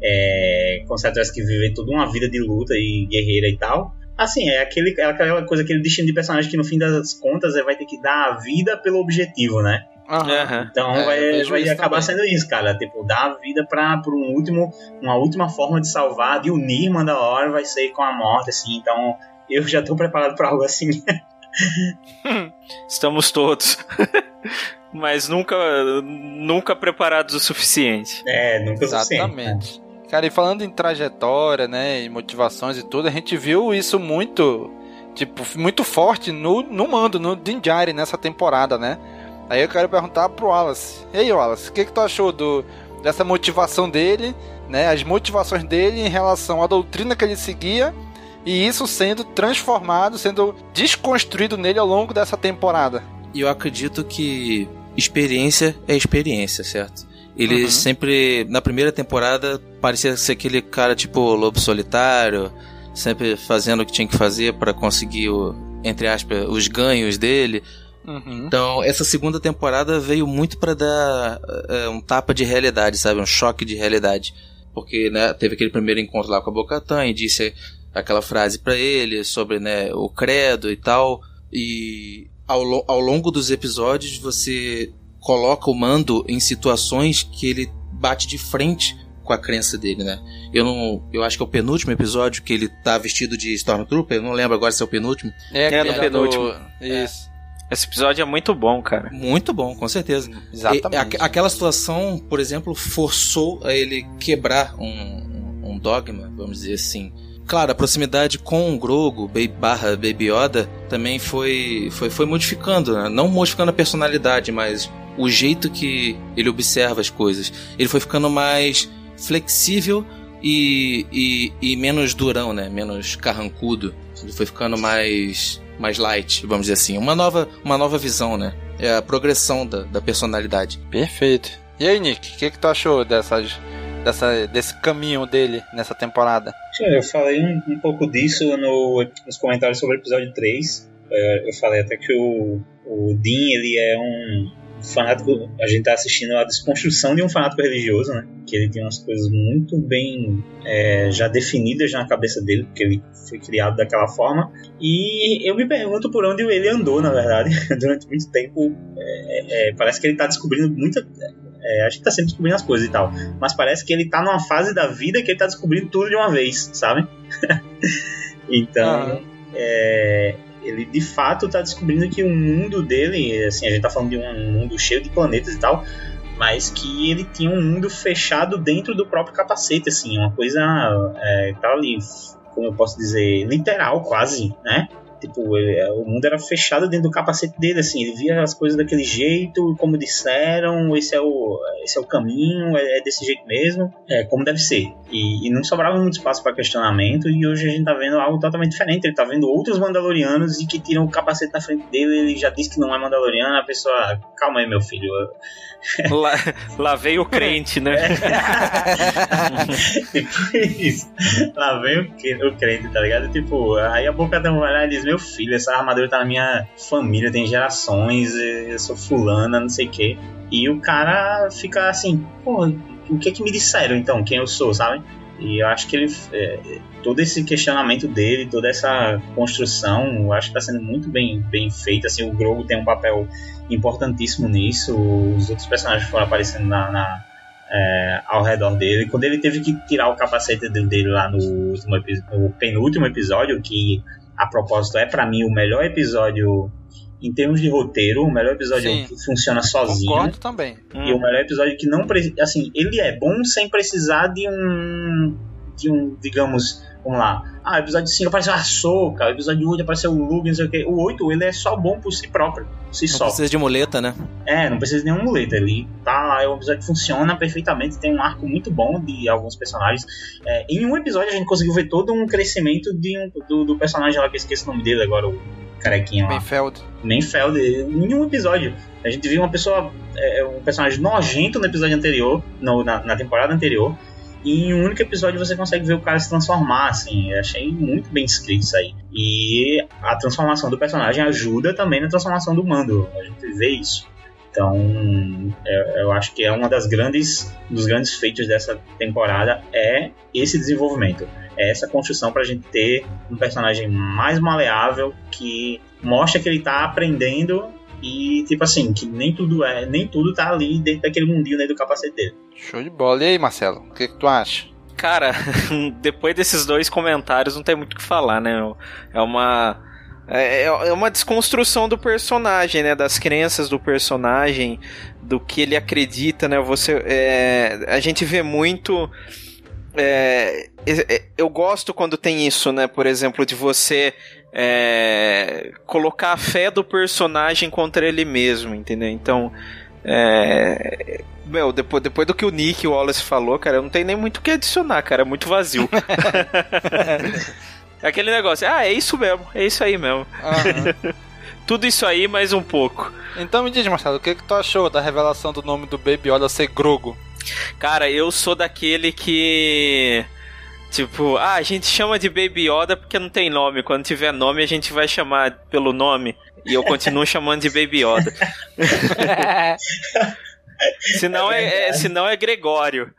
é, com certeza que vive toda uma vida de luta e guerreira e tal. Assim, é, aquele, é aquela coisa, aquele destino de personagem que no fim das contas é, vai ter que dar a vida pelo objetivo, né? Uhum. Então é, vai, vai acabar também. sendo isso, cara. Tipo, dar a vida pra, pra um último, uma última forma de salvar, de unir Mandalore vai ser com a morte, assim. Então eu já tô preparado pra algo assim. (laughs) Estamos todos. (laughs) Mas nunca, nunca preparados o suficiente. É, nunca o suficiente. Exatamente. Cara, e falando em trajetória, né, e motivações e tudo, a gente viu isso muito, tipo, muito forte no, no mando, no Dinjari nessa temporada, né? Aí eu quero perguntar pro Wallace. E aí, Wallace, o que, que tu achou do, dessa motivação dele, né? As motivações dele em relação à doutrina que ele seguia e isso sendo transformado, sendo desconstruído nele ao longo dessa temporada. E eu acredito que experiência é experiência, certo? Ele uhum. sempre, na primeira temporada, parecia ser aquele cara tipo lobo solitário, sempre fazendo o que tinha que fazer para conseguir, o, entre aspas, os ganhos dele. Uhum. Então, essa segunda temporada veio muito para dar uh, um tapa de realidade, sabe? Um choque de realidade. Porque né, teve aquele primeiro encontro lá com a Bocatan e disse aquela frase para ele sobre né, o credo e tal. E ao, ao longo dos episódios você coloca o Mando em situações que ele bate de frente com a crença dele, né? Eu não, eu acho que é o penúltimo episódio que ele tá vestido de Stormtrooper, eu não lembro agora se é o penúltimo. É, é no penúltimo. Do... Isso. Esse episódio é muito bom, cara. Muito bom, com certeza. Exatamente. E, a, aquela situação, por exemplo, forçou a ele quebrar um, um dogma, vamos dizer assim. Claro, a proximidade com o Grogu barra Baby Yoda também foi, foi, foi modificando, né? não modificando a personalidade, mas o jeito que ele observa as coisas. Ele foi ficando mais flexível e, e, e, menos durão, né? Menos carrancudo. Ele foi ficando mais mais light, vamos dizer assim. Uma nova, uma nova visão, né? É a progressão da, da personalidade. Perfeito. E aí, Nick, o que, que tu achou dessas, dessa, desse caminho dele nessa temporada? Eu falei um, um pouco disso no, nos comentários sobre o episódio 3. É, eu falei até que o, o Dean ele é um, fanático, a gente tá assistindo a desconstrução de um fanático religioso, né? Que ele tem umas coisas muito bem é, já definidas na cabeça dele, porque ele foi criado daquela forma. E eu me pergunto por onde ele andou, na verdade, (laughs) durante muito tempo. É, é, parece que ele tá descobrindo muita. É, a gente tá sempre descobrindo as coisas e tal. Mas parece que ele tá numa fase da vida que ele tá descobrindo tudo de uma vez, sabe? (laughs) então. É, ele de fato está descobrindo que o mundo dele, assim, a gente está falando de um mundo cheio de planetas e tal, mas que ele tinha um mundo fechado dentro do próprio capacete, assim, uma coisa é, tá ali, como eu posso dizer, literal quase, né? Tipo, ele, o mundo era fechado dentro do capacete dele, assim, ele via as coisas daquele jeito, como disseram, esse é o, esse é o caminho, é, é desse jeito mesmo, é como deve ser. E, e não sobrava muito espaço para questionamento, e hoje a gente tá vendo algo totalmente diferente. Ele tá vendo outros Mandalorianos e que tiram o capacete na frente dele, ele já disse que não é Mandaloriano, a pessoa, calma aí, meu filho. Lá, lá veio o crente, né? (laughs) tipo isso. Lá veio o crente, tá ligado? Tipo, aí a boca da mulher diz: Meu filho, essa armadura tá na minha família, tem gerações, eu sou fulana, não sei o quê. E o cara fica assim: Pô, o que é que me disseram então, quem eu sou, sabe? E eu acho que ele, é, todo esse questionamento dele, toda essa construção, eu acho que está sendo muito bem, bem feito. Assim, o Grogu tem um papel importantíssimo nisso. Os outros personagens foram aparecendo na, na é, ao redor dele. Quando ele teve que tirar o capacete dele lá no, último, no penúltimo episódio, que a propósito é para mim o melhor episódio em termos de roteiro, o melhor episódio Sim. que funciona sozinho. Concordo também. E hum. o melhor episódio que não assim, ele é bom sem precisar de um de um, digamos, vamos lá. Ah, episódio 5 apareceu a Soca, o episódio 8 apareceu o Luke, não sei o que. O 8, ele é só bom por si próprio, por si não só. Não precisa de muleta, né? É, não precisa de nenhuma muleta. Ele tá lá, é um episódio que funciona perfeitamente, tem um arco muito bom de alguns personagens. É, em um episódio a gente conseguiu ver todo um crescimento de um, do, do personagem lá, que eu esqueci o nome dele agora, o carequinha lá. Mayfeld. Mayfeld, em um episódio. A gente viu uma pessoa, é, um personagem nojento no episódio anterior, no, na, na, temporada anterior, e em um único episódio você consegue ver o cara se transformar, assim. Eu achei muito bem escrito isso aí. E a transformação do personagem ajuda também na transformação do mando. A gente vê isso. Então, eu, eu acho que é uma das grandes, dos grandes feitos dessa temporada é esse desenvolvimento, é essa construção para a gente ter um personagem mais maleável que mostra que ele está aprendendo e tipo assim que nem tudo é, nem tudo tá ali dentro daquele mundinho dentro do capacete dele. Show de bola. E aí, Marcelo, o que, que tu acha? Cara, (laughs) depois desses dois comentários não tem muito o que falar, né? É uma é, é, é uma desconstrução do personagem, né? Das crenças do personagem, do que ele acredita, né? Você, é, a gente vê muito. É, é, eu gosto quando tem isso, né? Por exemplo, de você é, colocar a fé do personagem contra ele mesmo, entendeu? Então, é, meu, depois, depois do que o Nick Wallace falou, cara, eu não tem nem muito o que adicionar, cara, é muito vazio. (laughs) Aquele negócio, ah, é isso mesmo, é isso aí mesmo. Uhum. (laughs) Tudo isso aí, mais um pouco. Então me diz, Marcelo, o que, que tu achou da revelação do nome do Baby Yoda ser Grogo? Cara, eu sou daquele que. Tipo, ah, a gente chama de Baby Yoda porque não tem nome. Quando tiver nome, a gente vai chamar pelo nome. E eu continuo (laughs) chamando de Baby Yoda. (laughs) senão, é, é, senão é Gregório.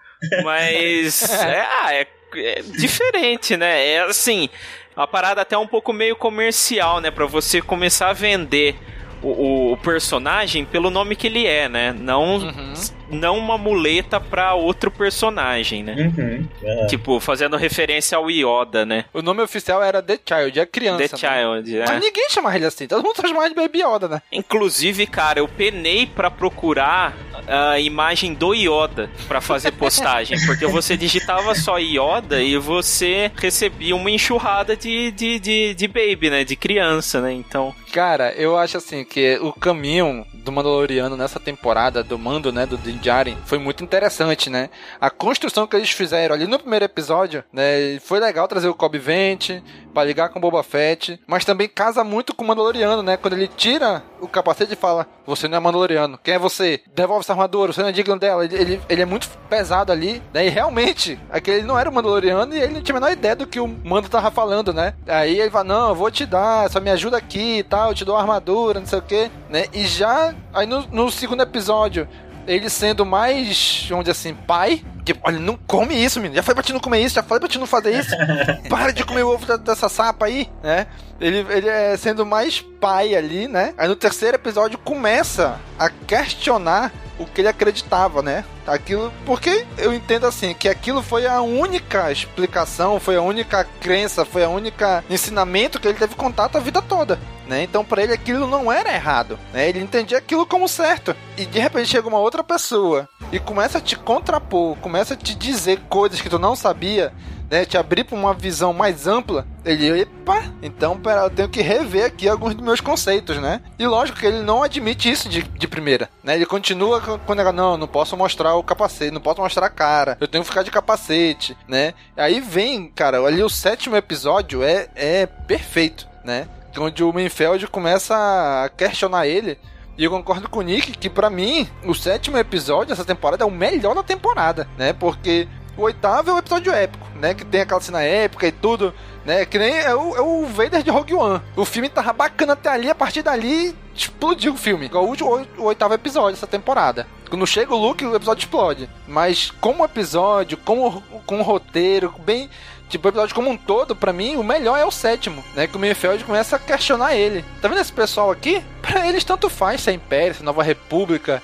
Mas, é, ah, é é diferente, né? É assim, a parada até um pouco meio comercial, né? Pra você começar a vender o, o personagem pelo nome que ele é, né? Não, uhum. Não uma muleta pra outro personagem, né? Uhum. É. Tipo, fazendo referência ao Yoda, né? O nome oficial era The Child, é criança. The né? Child, é. Mas ninguém chama ele assim, todo mundo chama de Baby Yoda, né? Inclusive, cara, eu penei pra procurar a imagem do Yoda para fazer postagem, (laughs) porque você digitava só Yoda e você recebia uma enxurrada de, de, de, de baby, né? De criança, né? Então. Cara, eu acho assim que o caminho do Mandaloriano nessa temporada, do mando, né, do Din Djarin, foi muito interessante, né? A construção que eles fizeram ali no primeiro episódio, né, foi legal trazer o Cobb Vente para ligar com o Boba Fett, mas também casa muito com o Mandaloriano, né? Quando ele tira o capacete e fala: "Você não é Mandaloriano. Quem é você? Devolve essa armadura, você não é digno dela". Ele, ele, ele é muito pesado ali, né? E realmente, aquele não era o Mandaloriano e ele não tinha a menor ideia do que o Mando tava falando, né? Aí ele fala: "Não, eu vou te dar, só me ajuda aqui e tal, eu te dou a armadura, não sei o quê", né? E já Aí no, no segundo episódio, ele sendo mais, dizer assim, pai. Tipo, olha, não come isso, menino. Já foi pra ti não comer isso, já falei pra ti não fazer isso. (laughs) Para de comer o ovo dessa sapa aí, né? Ele, ele é sendo mais pai ali, né? Aí no terceiro episódio começa a questionar o que ele acreditava, né? Aquilo, porque eu entendo assim, que aquilo foi a única explicação, foi a única crença, foi a única ensinamento que ele teve contato a vida toda. Né? Então para ele aquilo não era errado, né? Ele entendia aquilo como certo. E de repente chega uma outra pessoa e começa a te contrapor, começa a te dizer coisas que tu não sabia, né, te abrir para uma visão mais ampla, ele, epa, então pera, eu tenho que rever aqui alguns dos meus conceitos, né? E lógico que ele não admite isso de, de primeira, né? Ele continua quando ele, não, não posso mostrar o capacete, não posso mostrar a cara, eu tenho que ficar de capacete, né? Aí vem, cara, ali o sétimo episódio é, é perfeito, né? Onde o Minfeld começa a questionar ele e eu concordo com o Nick que, para mim, o sétimo episódio dessa temporada é o melhor da temporada, né? Porque o oitavo é o episódio épico, né? Que tem aquela cena épica e tudo, né? Que nem é o, é o Vader de Rogue One. O filme tava bacana até ali, a partir dali explodiu o filme. Igual o, último, o oitavo episódio dessa temporada. Quando chega o Luke, o episódio explode. Mas como episódio, com um roteiro, bem tipo, o episódio como um todo, para mim, o melhor é o sétimo, né? Que o Mayfield começa a questionar ele. Tá vendo esse pessoal aqui? Pra eles tanto faz se é Império, se é Nova República,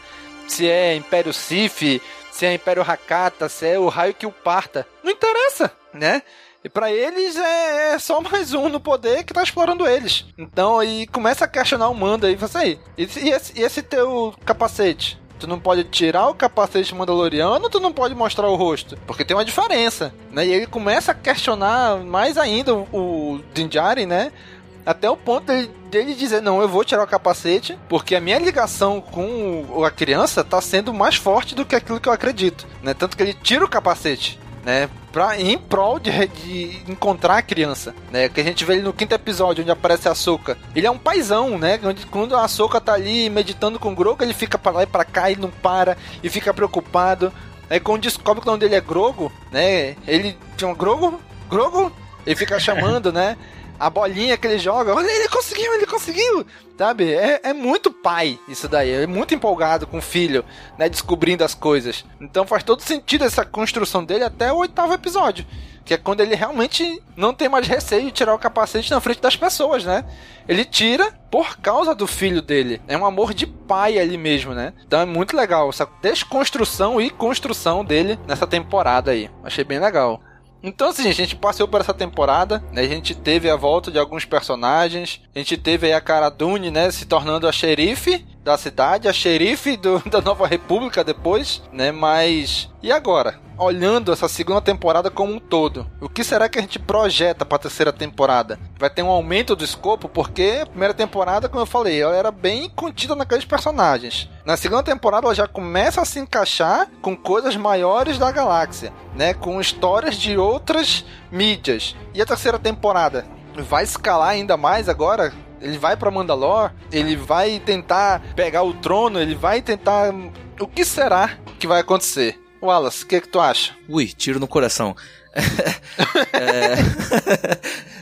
se é Império Sith, se é Império Hakata, se é o raio que o parta. Não interessa, né? E para eles é, é, só mais um no poder que tá explorando eles. Então aí começa a questionar o mando aí, você aí. E, e, esse, e esse teu capacete? Tu não pode tirar o capacete mandaloriano, tu não pode mostrar o rosto, porque tem uma diferença, né? E ele começa a questionar mais ainda o, Din Djarin, né? Até o ponto dele, dele dizer, não, eu vou tirar o capacete, porque a minha ligação com a criança tá sendo mais forte do que aquilo que eu acredito, né? Tanto que ele tira o capacete, né? Pra, em prol de, de encontrar a criança, né? Que a gente vê ele no quinto episódio, onde aparece a Soca. Ele é um paizão, né? Onde, quando a Soca tá ali meditando com o Grogu, ele fica para lá e pra cá e não para, e fica preocupado. Aí quando descobre que o nome dele é Grogo, né? Ele chama Grogo? Grogo? Ele fica chamando, (laughs) né? A bolinha que ele joga, olha, ele conseguiu, ele conseguiu, sabe? É, é muito pai isso daí, é muito empolgado com o filho, né? Descobrindo as coisas. Então faz todo sentido essa construção dele até o oitavo episódio. Que é quando ele realmente não tem mais receio de tirar o capacete na frente das pessoas, né? Ele tira por causa do filho dele. É um amor de pai ali mesmo, né? Então é muito legal essa desconstrução e construção dele nessa temporada aí. Achei bem legal. Então, assim, a gente passou por essa temporada, né? A gente teve a volta de alguns personagens. A gente teve aí a Cara Dune, né? Se tornando a xerife da cidade, a xerife do, (laughs) da Nova República depois, né? Mas. E agora? Olhando essa segunda temporada como um todo, o que será que a gente projeta para a terceira temporada? Vai ter um aumento do escopo? Porque a primeira temporada, como eu falei, ela era bem contida naqueles personagens. Na segunda temporada, ela já começa a se encaixar com coisas maiores da galáxia, né? Com histórias de outras mídias. E a terceira temporada? Vai escalar ainda mais agora ele vai para Mandalor, ele vai tentar pegar o trono, ele vai tentar. O que será que vai acontecer? Wallace, o que, que tu acha? Ui, tiro no coração. (laughs) é...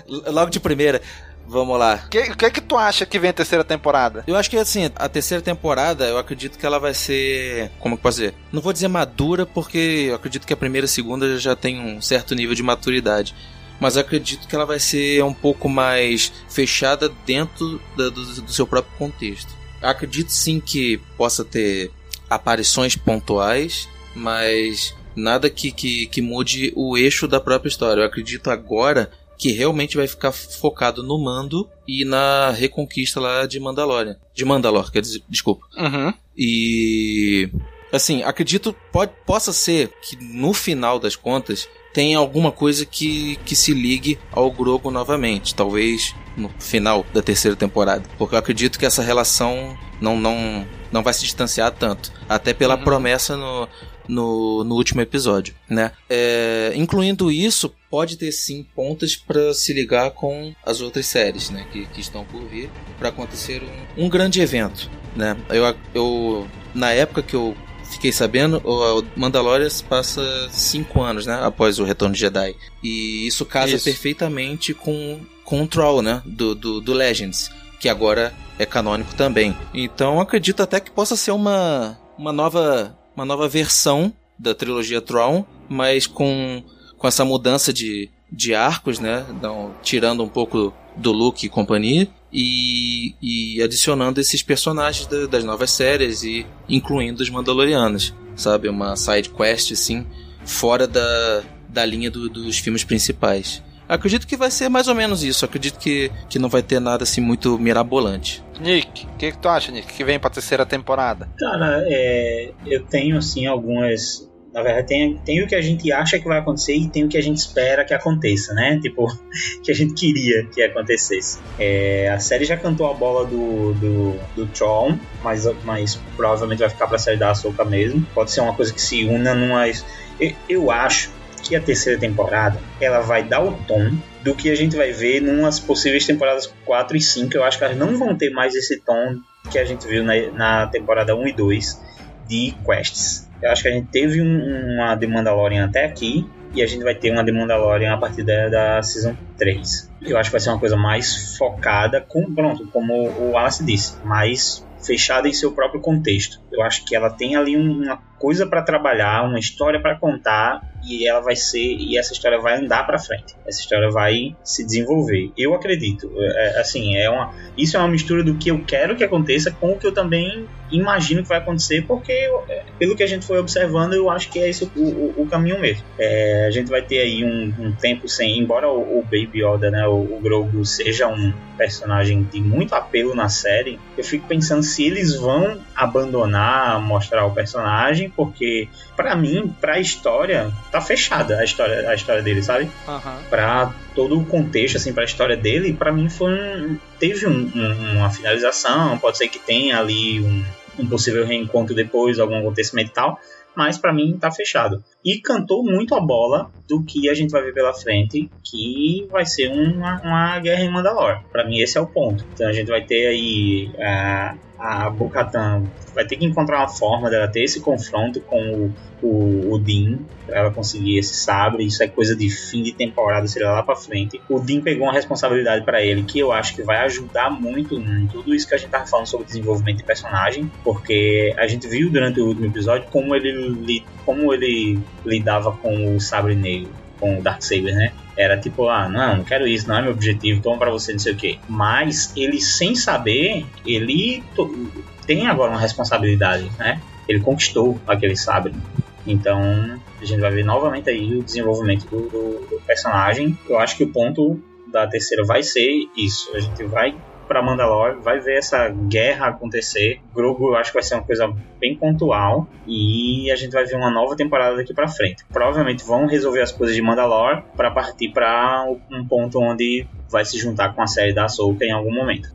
(laughs) Logo de primeira. Vamos lá. O que, que é que tu acha que vem a terceira temporada? Eu acho que assim, a terceira temporada, eu acredito que ela vai ser. Como que posso dizer? Não vou dizer madura, porque eu acredito que a primeira e a segunda já tem um certo nível de maturidade. Mas acredito que ela vai ser um pouco mais fechada dentro da- do, do seu próprio contexto. Acredito sim que possa ter aparições pontuais, mas nada que, que, que mude o eixo da própria história. Eu acredito agora que realmente vai ficar focado no Mando e na reconquista lá de Mandalorian. De Mandalor, quer dizer, desculpa. Uhum. E assim, acredito pode, possa ser que no final das contas tenha alguma coisa que, que se ligue ao Grogu novamente, talvez no final da terceira temporada, porque eu acredito que essa relação não não não vai se distanciar tanto, até pela promessa no no, no último episódio, né? É, incluindo isso, pode ter sim pontas para se ligar com as outras séries, né? Que, que estão por vir para acontecer um, um grande evento, né? Eu, eu na época que eu fiquei sabendo, o Mandalorian passa cinco anos, né? Após o Retorno de Jedi. E isso casa Isso. perfeitamente com, com o Troll, né? Do, do, do Legends, que agora é canônico também. Então acredito até que possa ser uma, uma, nova, uma nova versão da trilogia Tron, mas com, com essa mudança de, de arcos, né? Então, tirando um pouco do Luke e companhia. E, e adicionando esses personagens da- das novas séries e incluindo os Mandalorianos, sabe? Uma side quest, assim, fora da, da linha do- dos filmes principais. Acredito que vai ser mais ou menos isso. Acredito que, que não vai ter nada assim muito mirabolante. Nick, o que, que tu acha, Nick, que vem pra terceira temporada? Cara, é, eu tenho assim algumas. Na verdade, tem, tem o que a gente acha que vai acontecer e tem o que a gente espera que aconteça, né? (laughs) Tipo, que a gente queria que acontecesse. É, a série já cantou a bola do, do, do Tron, mas, mas provavelmente vai ficar pra série da Ahsoka mesmo. Pode ser uma coisa que se una numa. Eu, eu acho que a terceira temporada ela vai dar o tom do que a gente vai ver numas possíveis temporadas 4 e 5. Eu acho que elas não vão ter mais esse tom que a gente viu na, na temporada 1 e 2 de quests. Eu acho que a gente teve um- uma The Mandalorian até aqui e a gente vai ter uma The Mandalorian a partir da, da Season 3. Eu acho que vai ser uma coisa mais focada, com, pronto, como o Wallace disse, mais fechada em seu próprio contexto. Eu acho que ela tem ali um- uma coisa para trabalhar, uma história para contar e ela vai ser e essa história vai andar para frente. Essa história vai se desenvolver. Eu acredito. É, assim, é uma isso é uma mistura do que eu quero que aconteça com o que eu também imagino que vai acontecer, porque eu- é, pelo que a gente foi observando, eu acho que é esse o, o- o caminho mesmo. É, a gente vai ter aí um, um tempo sem, embora o, o Baby Yoda, né, o, o Grogu seja um personagem de muito apelo na série, eu fico pensando se eles vão abandonar, mostrar o personagem, porque pra mim, pra história, tá fechada a história, a história dele, sabe? Pra todo o contexto, assim, pra história dele, pra mim foi um. Teve um- um- uma finalização, pode ser que tenha ali um, um possível reencontro depois, algum acontecimento e tal, mas pra mim tá fechado. E cantou muito a bola do que a gente vai ver pela frente, que vai ser uma, uma guerra em Mandalor. Pra mim esse é o ponto. Então a gente vai ter aí a, a Bo-Katan vai ter que encontrar uma forma dela ter esse confronto com o, o, o pra ela conseguir esse sabre. Isso é coisa de fim de temporada, seria lá pra frente. O Dean pegou uma responsabilidade pra ele que eu acho que vai ajudar muito em tudo isso que a gente tava falando sobre desenvolvimento de personagem, porque a gente viu durante o último episódio como ele, como ele lidava com o sabre negro, com o Darksaber, né? Era tipo, ah, não, não quero isso, não é meu objetivo, toma pra você, não sei o quê. Mas ele, sem saber, ele tem agora uma responsabilidade, né? Ele conquistou aquele sabre. Então, a gente vai ver novamente aí o desenvolvimento do- do personagem. Eu acho que o ponto da terceira vai ser isso. A gente vai pra Mandalore, vai ver essa guerra acontecer. Grogu eu acho que vai ser uma coisa bem pontual e a gente vai ver uma nova temporada daqui pra frente. Provavelmente vão resolver as coisas de Mandalore pra partir pra um ponto onde vai se juntar com a série da Ahsoka em algum momento.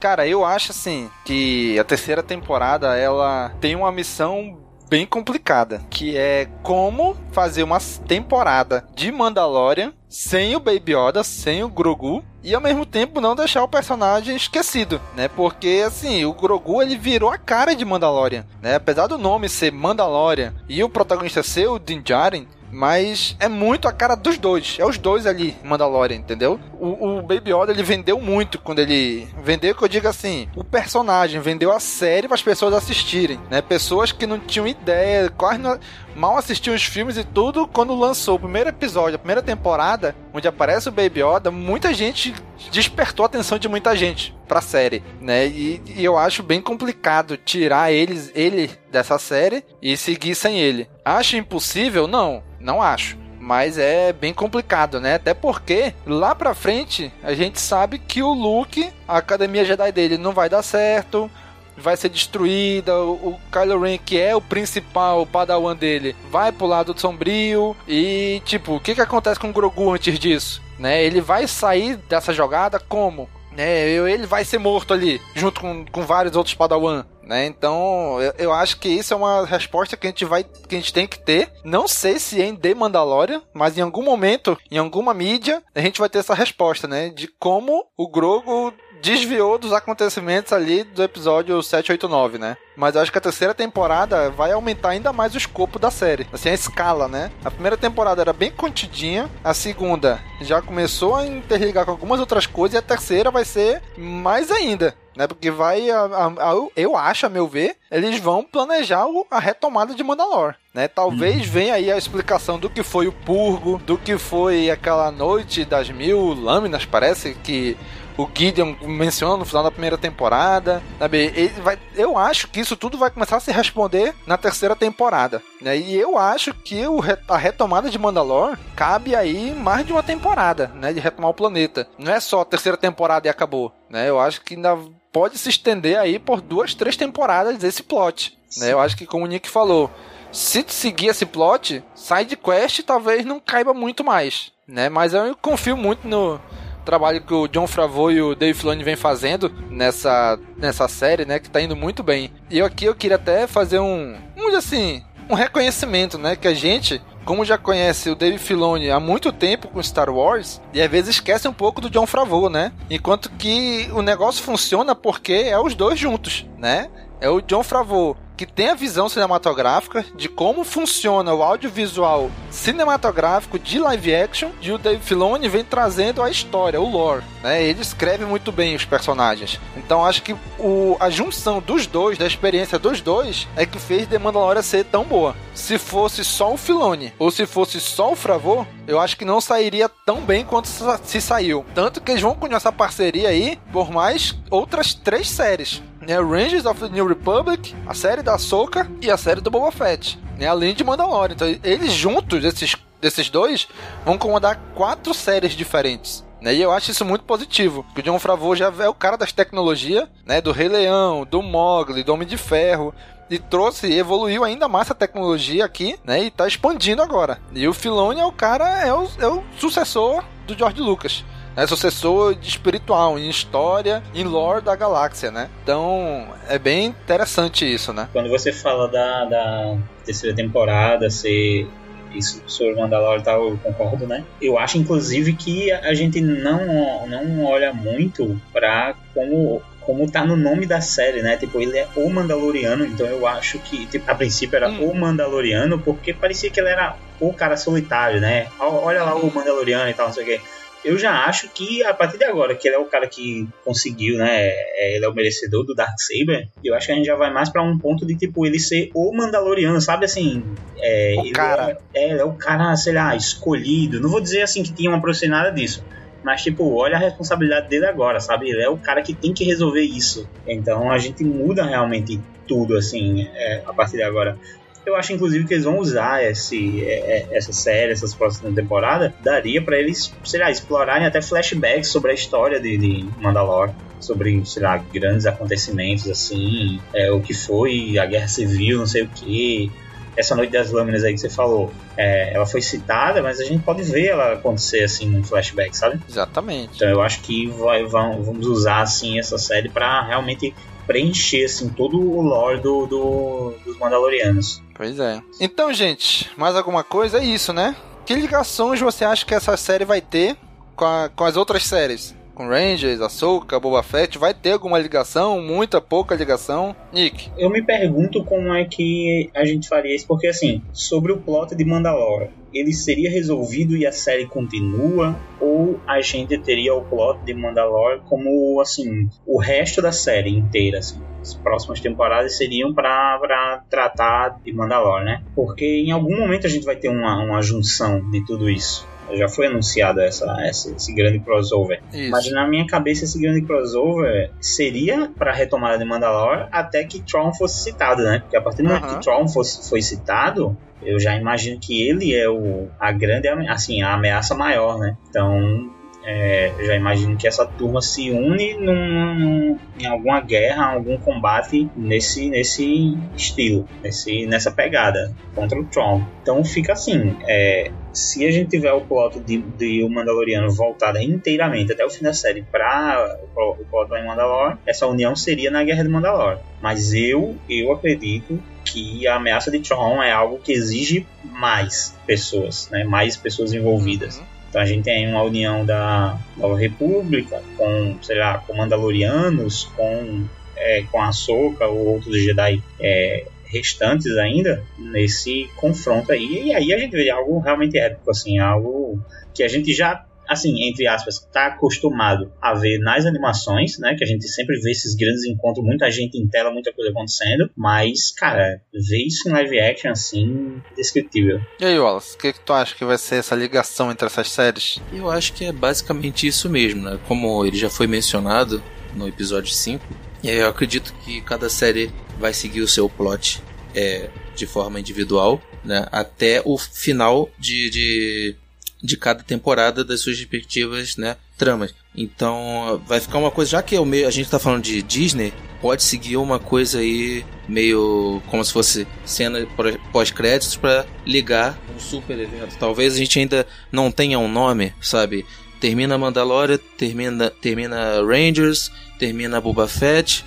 Cara, eu acho assim que a terceira temporada ela tem uma missão bem complicada, que é como fazer uma temporada de Mandalorian sem o Baby Yoda, sem o Grogu e ao mesmo tempo não deixar o personagem esquecido, né? Porque assim, o Grogu ele virou a cara de Mandalorian, né? Apesar do nome ser Mandalorian e o protagonista ser o Din Djarin, Mas é muito a cara dos dois. É os dois ali, Mandalorian, entendeu? O, o Baby Yoda, ele vendeu muito quando ele... Vendeu, que eu digo assim, o personagem vendeu a série para as pessoas assistirem, né? Pessoas que não tinham ideia, quase não mal assistiam os filmes e tudo, quando lançou o primeiro episódio, a primeira temporada, onde aparece o Baby Yoda, muita gente despertou a atenção de muita gente pra série, né? E, e, eu acho bem complicado tirar eles, ele dessa série e seguir sem ele. Acho impossível? Não, não acho. Mas é bem complicado, né? Até porque lá pra frente a gente sabe que o Luke, a academia Jedi dele não vai dar certo vai ser destruída. O, Kylo Ren, que é o principal padawan dele, vai pro lado sombrio. E, tipo, o que, que acontece com o Grogu antes disso? Né? Ele vai sair dessa jogada como? Né? Ele vai ser morto ali, junto com, com vários outros padawan. Né? Então, eu, eu, acho que isso é uma resposta que a gente vai que a gente tem que ter. Não sei se é em The Mandalorian, mas em algum momento, em alguma mídia, a gente vai ter essa resposta, né, de como o Grogu desviou dos acontecimentos ali do episódio 789, né? Mas eu acho que a terceira temporada vai aumentar ainda mais o escopo da série, assim, a escala, né? A primeira temporada era bem contidinha, a segunda já começou a interligar com algumas outras coisas e a terceira vai ser mais ainda né? Porque vai, a, a, a, eu acho, a meu ver, eles vão planejar o, a retomada de Mandalor, né? Talvez uhum. venha aí a explicação do que foi o purgo, do que foi aquela noite das mil lâminas, parece que o Gideon menciona no final da primeira temporada. Sabe? Vai, eu acho que isso tudo vai começar a se responder na terceira temporada. Né? E eu acho que o, a retomada de Mandalor cabe aí mais de uma temporada, né? De retomar o planeta. Não é só a terceira temporada e acabou. Né? Eu acho que ainda pode se estender aí por duas, três temporadas esse plot. Né? Eu acho que, como o Nick falou, se seguir esse plot, side quest talvez não caiba muito mais, né? Mas eu confio muito no, trabalho que o John Favreau e o Dave Filoni vem fazendo nessa, nessa série, né, que tá indo muito bem. E aqui eu queria até fazer um, um assim, um reconhecimento, né, que a gente como já conhece o Dave Filoni há muito tempo com Star Wars, e às vezes esquece um pouco do John Favreau, né? Enquanto que o negócio funciona porque é os dois juntos, né? É o John Favreau que tem a visão cinematográfica de como funciona o audiovisual cinematográfico de live action e o Dave Filoni vem trazendo a história, o lore, né? Ele escreve muito bem os personagens. Então acho que o, a junção dos dois, da experiência dos dois, é que fez The Mandalorian ser tão boa. Se fosse só o Filoni ou se fosse só o Favreau, eu acho que não sairia tão bem quanto se saiu. Tanto que eles vão continuar essa parceria aí por mais outras três séries né, Rangers of the New Republic, a série da Soca e a série do Boba Fett, né, além de Mandalorian. Então, eles juntos, esses, desses dois, vão comandar quatro séries diferentes. Né, e eu acho isso muito positivo. Porque o John Favreau já é o cara das tecnologias, né? Do Rei Leão, do Mogli, do Homem de Ferro. E trouxe, evoluiu ainda mais a tecnologia aqui, né? E tá expandindo agora. E o Filoni é o cara, é o, é o sucessor do George Lucas é sucessor espiritual em história, em lore da galáxia, né? Então é bem interessante isso, né? Quando você fala da, da terceira temporada ser isso sobre Mandalorian e tal, eu concordo, né? Eu acho, inclusive, que a gente não, não olha muito pra como como tá no nome da série, né? Tipo, ele é o Mandaloriano, então eu acho que, tipo, a princípio era hum. o Mandaloriano, porque parecia que ele era o cara solitário, né? Olha lá o Mandaloriano e tal, não sei o quê eu já acho que a partir de agora, que ele é o cara que conseguiu, né? É, ele é o merecedor do Dark Saber. Eu acho que a gente já vai mais para um ponto de tipo ele ser o Mandaloriano, sabe assim? É, o cara. É, é, é, o cara, sei lá, escolhido. Não vou dizer assim que tinha uma profissional nada disso. Mas, tipo, olha a responsabilidade dele agora, sabe? Ele é o cara que tem que resolver isso. Então a gente muda realmente tudo, assim, é, a partir de agora. Eu acho, inclusive, que eles vão usar esse, é, é, essa série, essas próximas temporadas, daria para eles, sei lá, explorarem até flashbacks sobre a história de, de Mandalore sobre, sei lá, grandes acontecimentos assim, é, o que foi a guerra civil, não sei o que. Essa noite das lâminas aí que você falou, é, ela foi citada, mas a gente pode ver ela acontecer assim num flashback, sabe? Exatamente. Então eu acho que vai, vamos usar assim essa série para realmente preencher assim, todo o lore do, do, dos Mandalorianos. Pois é. Então, gente, mais alguma coisa? É isso, né? Que ligações você acha que essa série vai ter com, a, com as outras séries? Com Rangers, Ahsoka, Boba Fett? Vai ter alguma ligação? Muita, pouca ligação? Nick? Eu me pergunto como é que a gente faria isso, porque assim, sobre o plot de Mandalore, ele seria resolvido e a série continua? Ou a gente teria o plot de Mandalore como, assim, o resto da série inteira, assim? As próximas temporadas seriam para tratar de Mandalore, né? Porque em algum momento a gente vai ter uma, uma junção de tudo isso já foi anunciado essa, essa, esse grande crossover. Isso. Mas na minha cabeça esse grande crossover seria para a retomada de Mandalore até que Tron fosse citado, né? Porque a partir do momento que Tron fosse, foi citado, eu já imagino que ele é o, a grande, assim, a ameaça maior, né? Então, é, já imagino que essa turma se une num, num, em alguma guerra, algum combate nesse, nesse estilo, nesse, nessa pegada contra o Tron. Então fica assim: é, se a gente tiver o plot de, de o Mandaloriano voltado inteiramente até o fim da série para o, plot em Mandalore, essa união seria na Guerra de Mandalore. Mas eu, eu acredito que a ameaça de Tron é algo que exige mais pessoas, né? mais pessoas envolvidas. Uhum. Então a gente tem uma união da Nova República com, sei lá, com Mandalorianos, com, é, com a Soca ou outros Jedi é, restantes ainda nesse confronto aí. E aí a gente vê algo realmente épico, assim, algo que a gente já assim, entre aspas, tá acostumado a ver nas animações, né? Que a gente sempre vê esses grandes encontros, muita gente em tela, muita coisa acontecendo. Mas, cara, ver isso em live action, assim, indescritível. E aí, Wallace, o que, que tu acha que vai ser essa ligação entre essas séries? Eu acho que é basicamente isso mesmo, né? Como ele já foi mencionado no episódio 5, eu acredito que cada série vai seguir o seu plot é, de forma individual, né? Até o final de, de de cada temporada das suas respectivas, né, tramas. Então, vai ficar uma coisa, já que é o meio, a gente tá falando de Disney, pode seguir uma coisa aí meio como se fosse cena pós-créditos para ligar um super evento. Talvez a gente ainda não tenha um nome, sabe? Termina Mandalorian, termina termina Rangers, termina Boba Fett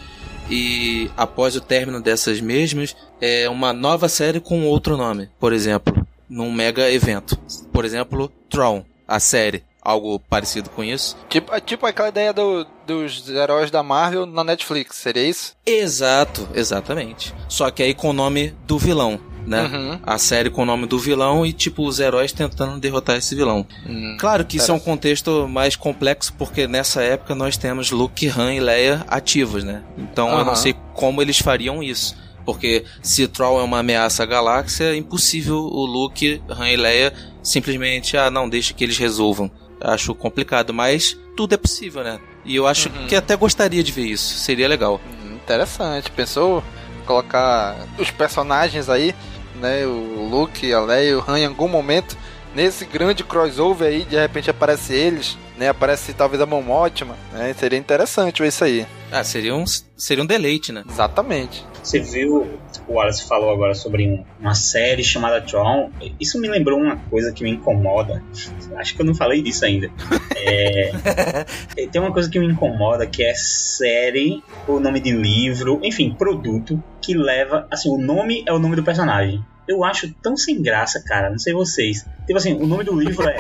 e após o término dessas mesmas, é uma nova série com outro nome, por exemplo num mega evento. Por exemplo, Tron, a série. Algo parecido com isso. Tipo, é tipo aquela ideia do, dos heróis da Marvel na Netflix, seria isso? Exato, exatamente. Só que aí com o nome do vilão. Né? Uhum. A série com o nome do vilão e, tipo, os heróis tentando derrotar esse vilão. Hum, claro que isso é um contexto mais complexo, porque nessa época nós temos Luke, Han e Leia ativos, né? Então uhum. eu não sei como eles fariam isso. Porque se Troll é uma ameaça à galáxia, é impossível o Luke, Han e Leia simplesmente, ah, não, deixa que eles resolvam. Acho complicado, mas tudo é possível, né? E eu acho uhum. que até gostaria de ver isso, seria legal. Hum, interessante, pensou colocar os personagens aí, né? O Luke, a Leia e o Han em algum momento nesse grande crossover aí, de repente aparece eles, né? Aparece talvez a Momotima, né? Seria interessante ver isso aí. Ah, seria um, seria um deleite, né? Exatamente. Você viu, o Wallace falou agora sobre uma série chamada Tron. Isso me lembrou uma coisa que me incomoda. Acho que eu não falei disso ainda. É, (laughs) tem uma coisa que me incomoda que é série, o nome de livro, enfim, produto que leva. Assim, o nome é o nome do personagem eu acho tão sem graça, cara. Não sei vocês. Tipo assim, o nome do livro é.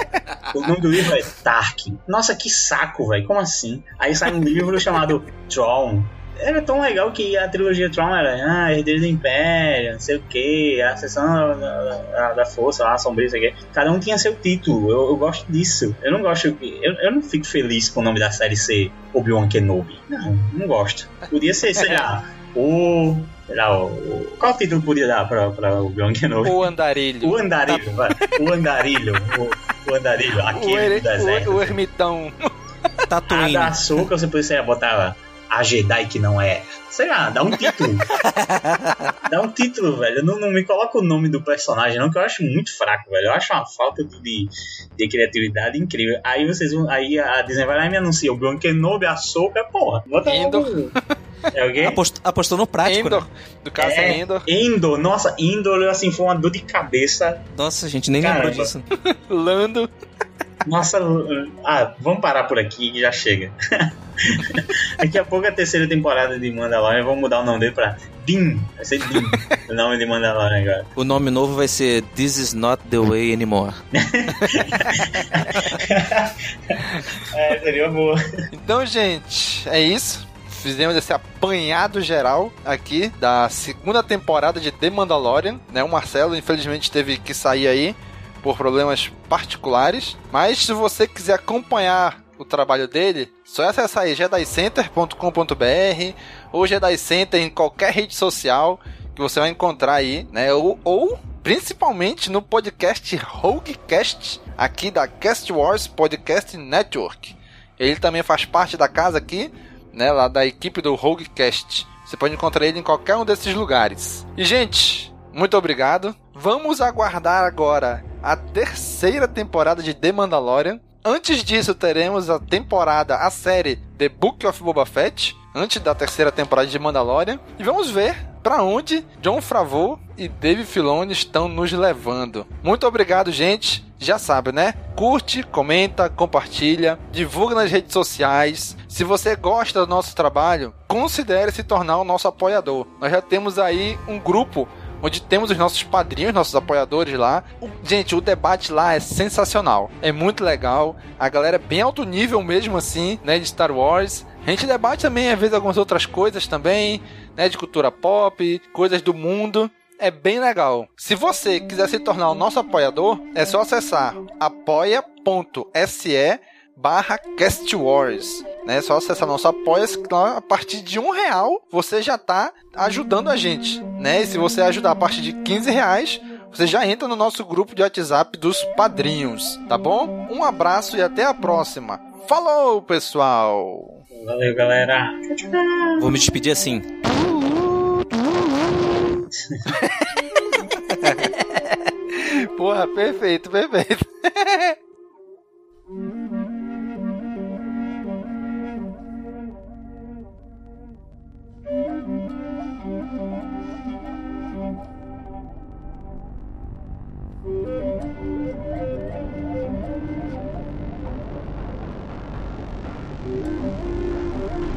o nome do livro é Tarkin. Nossa, que saco, velho. Como assim? Aí sai um livro chamado Tron era tão legal que a trilogia Tron era ah, Herdeiro do Império, não sei o que, a sessão da, da, da Força, lá, Sombria, sei o que. Cada um tinha seu título. Eu, eu gosto disso. Eu não gosto. Eu, eu não fico feliz com o nome da série ser Obi-Wan Kenobi. Não, não gosto. Podia ser, sei lá, o. Sei lá, o, qual título podia dar pra, pra Obi-Wan Kenobi? O Andarilho. O Andarilho, vai. O Andarilho. O, o Andarilho, aquele o do deserto. O, o ermitão. Tatooine. A da açúcar você podia botar lá a Jedi que não é. Sei lá, dá um título. (laughs) dá um título, velho. Não, não me coloca o nome do personagem, não, que eu acho muito fraco, velho. Eu acho uma falta de, de criatividade incrível. Aí vocês vão. Aí a Disney vai lá e me anuncia o Bion Kenobi, a Soca, porra. Bota Endor. É alguém? Apost, apostou no prático. Endor. Né? Do caso é, é Endor. Endor. Nossa, Endor, assim, foi uma dor de cabeça. Nossa, gente, nem Caramba. lembrou disso. (laughs) Lando. Nossa, ah, vamos parar por aqui que já chega. (laughs) (laughs) Daqui a pouco a terceira temporada de Mandalorian, vamos mudar o nome dele pra Din. Vai ser Din. o nome de Mandalorian agora. O nome novo vai ser This is not the way anymore. (laughs) é, seria boa. Então, gente, é isso. Fizemos esse apanhado geral aqui da segunda temporada de The Mandalorian. Né? O Marcelo, infelizmente, teve que sair aí por problemas particulares. Mas se você quiser acompanhar o trabalho dele, só acessar aí jedicenter.com.br ou Jedi Center em qualquer rede social que você vai encontrar aí, né? Ou, ou principalmente no podcast Roguecast, aqui da Cast Wars Podcast Network. Ele também faz parte da casa aqui, né? Lá da equipe do Roguecast. Você pode encontrar ele em qualquer um desses lugares. E, gente, muito obrigado. Vamos aguardar agora a terceira temporada de The Mandalorian. Antes disso, teremos a temporada, a série The Book of Boba Fett, antes da terceira temporada de Mandalorian. E vamos ver para onde John Favreau e Dave Filoni estão nos levando. Muito obrigado, gente. Já sabe, né? Curte, comenta, compartilha, divulga nas redes sociais. Se você gosta do nosso trabalho, considere se tornar o nosso apoiador. Nós já temos aí um grupo onde temos os nossos padrinhos, nossos apoiadores lá. O, gente, o debate lá é sensacional. É muito legal. A galera é bem alto nível mesmo assim, né, de Star Wars. A gente debate também, às vezes, algumas outras coisas também, né, de cultura pop, coisas do mundo. É bem legal. Se você quiser se tornar o nosso apoiador, é só acessar apoia.se barra Cast Wars. Né? É só acessar nosso apoia a partir de um real você já está ajudando a gente. Né? E se você ajudar a partir de 15 reais, você já entra no nosso grupo de WhatsApp dos padrinhos, tá bom? Um abraço e até a próxima. Falou, pessoal! Valeu, galera! Vou me despedir assim. (laughs) Porra, perfeito, perfeito. (laughs) Thank you.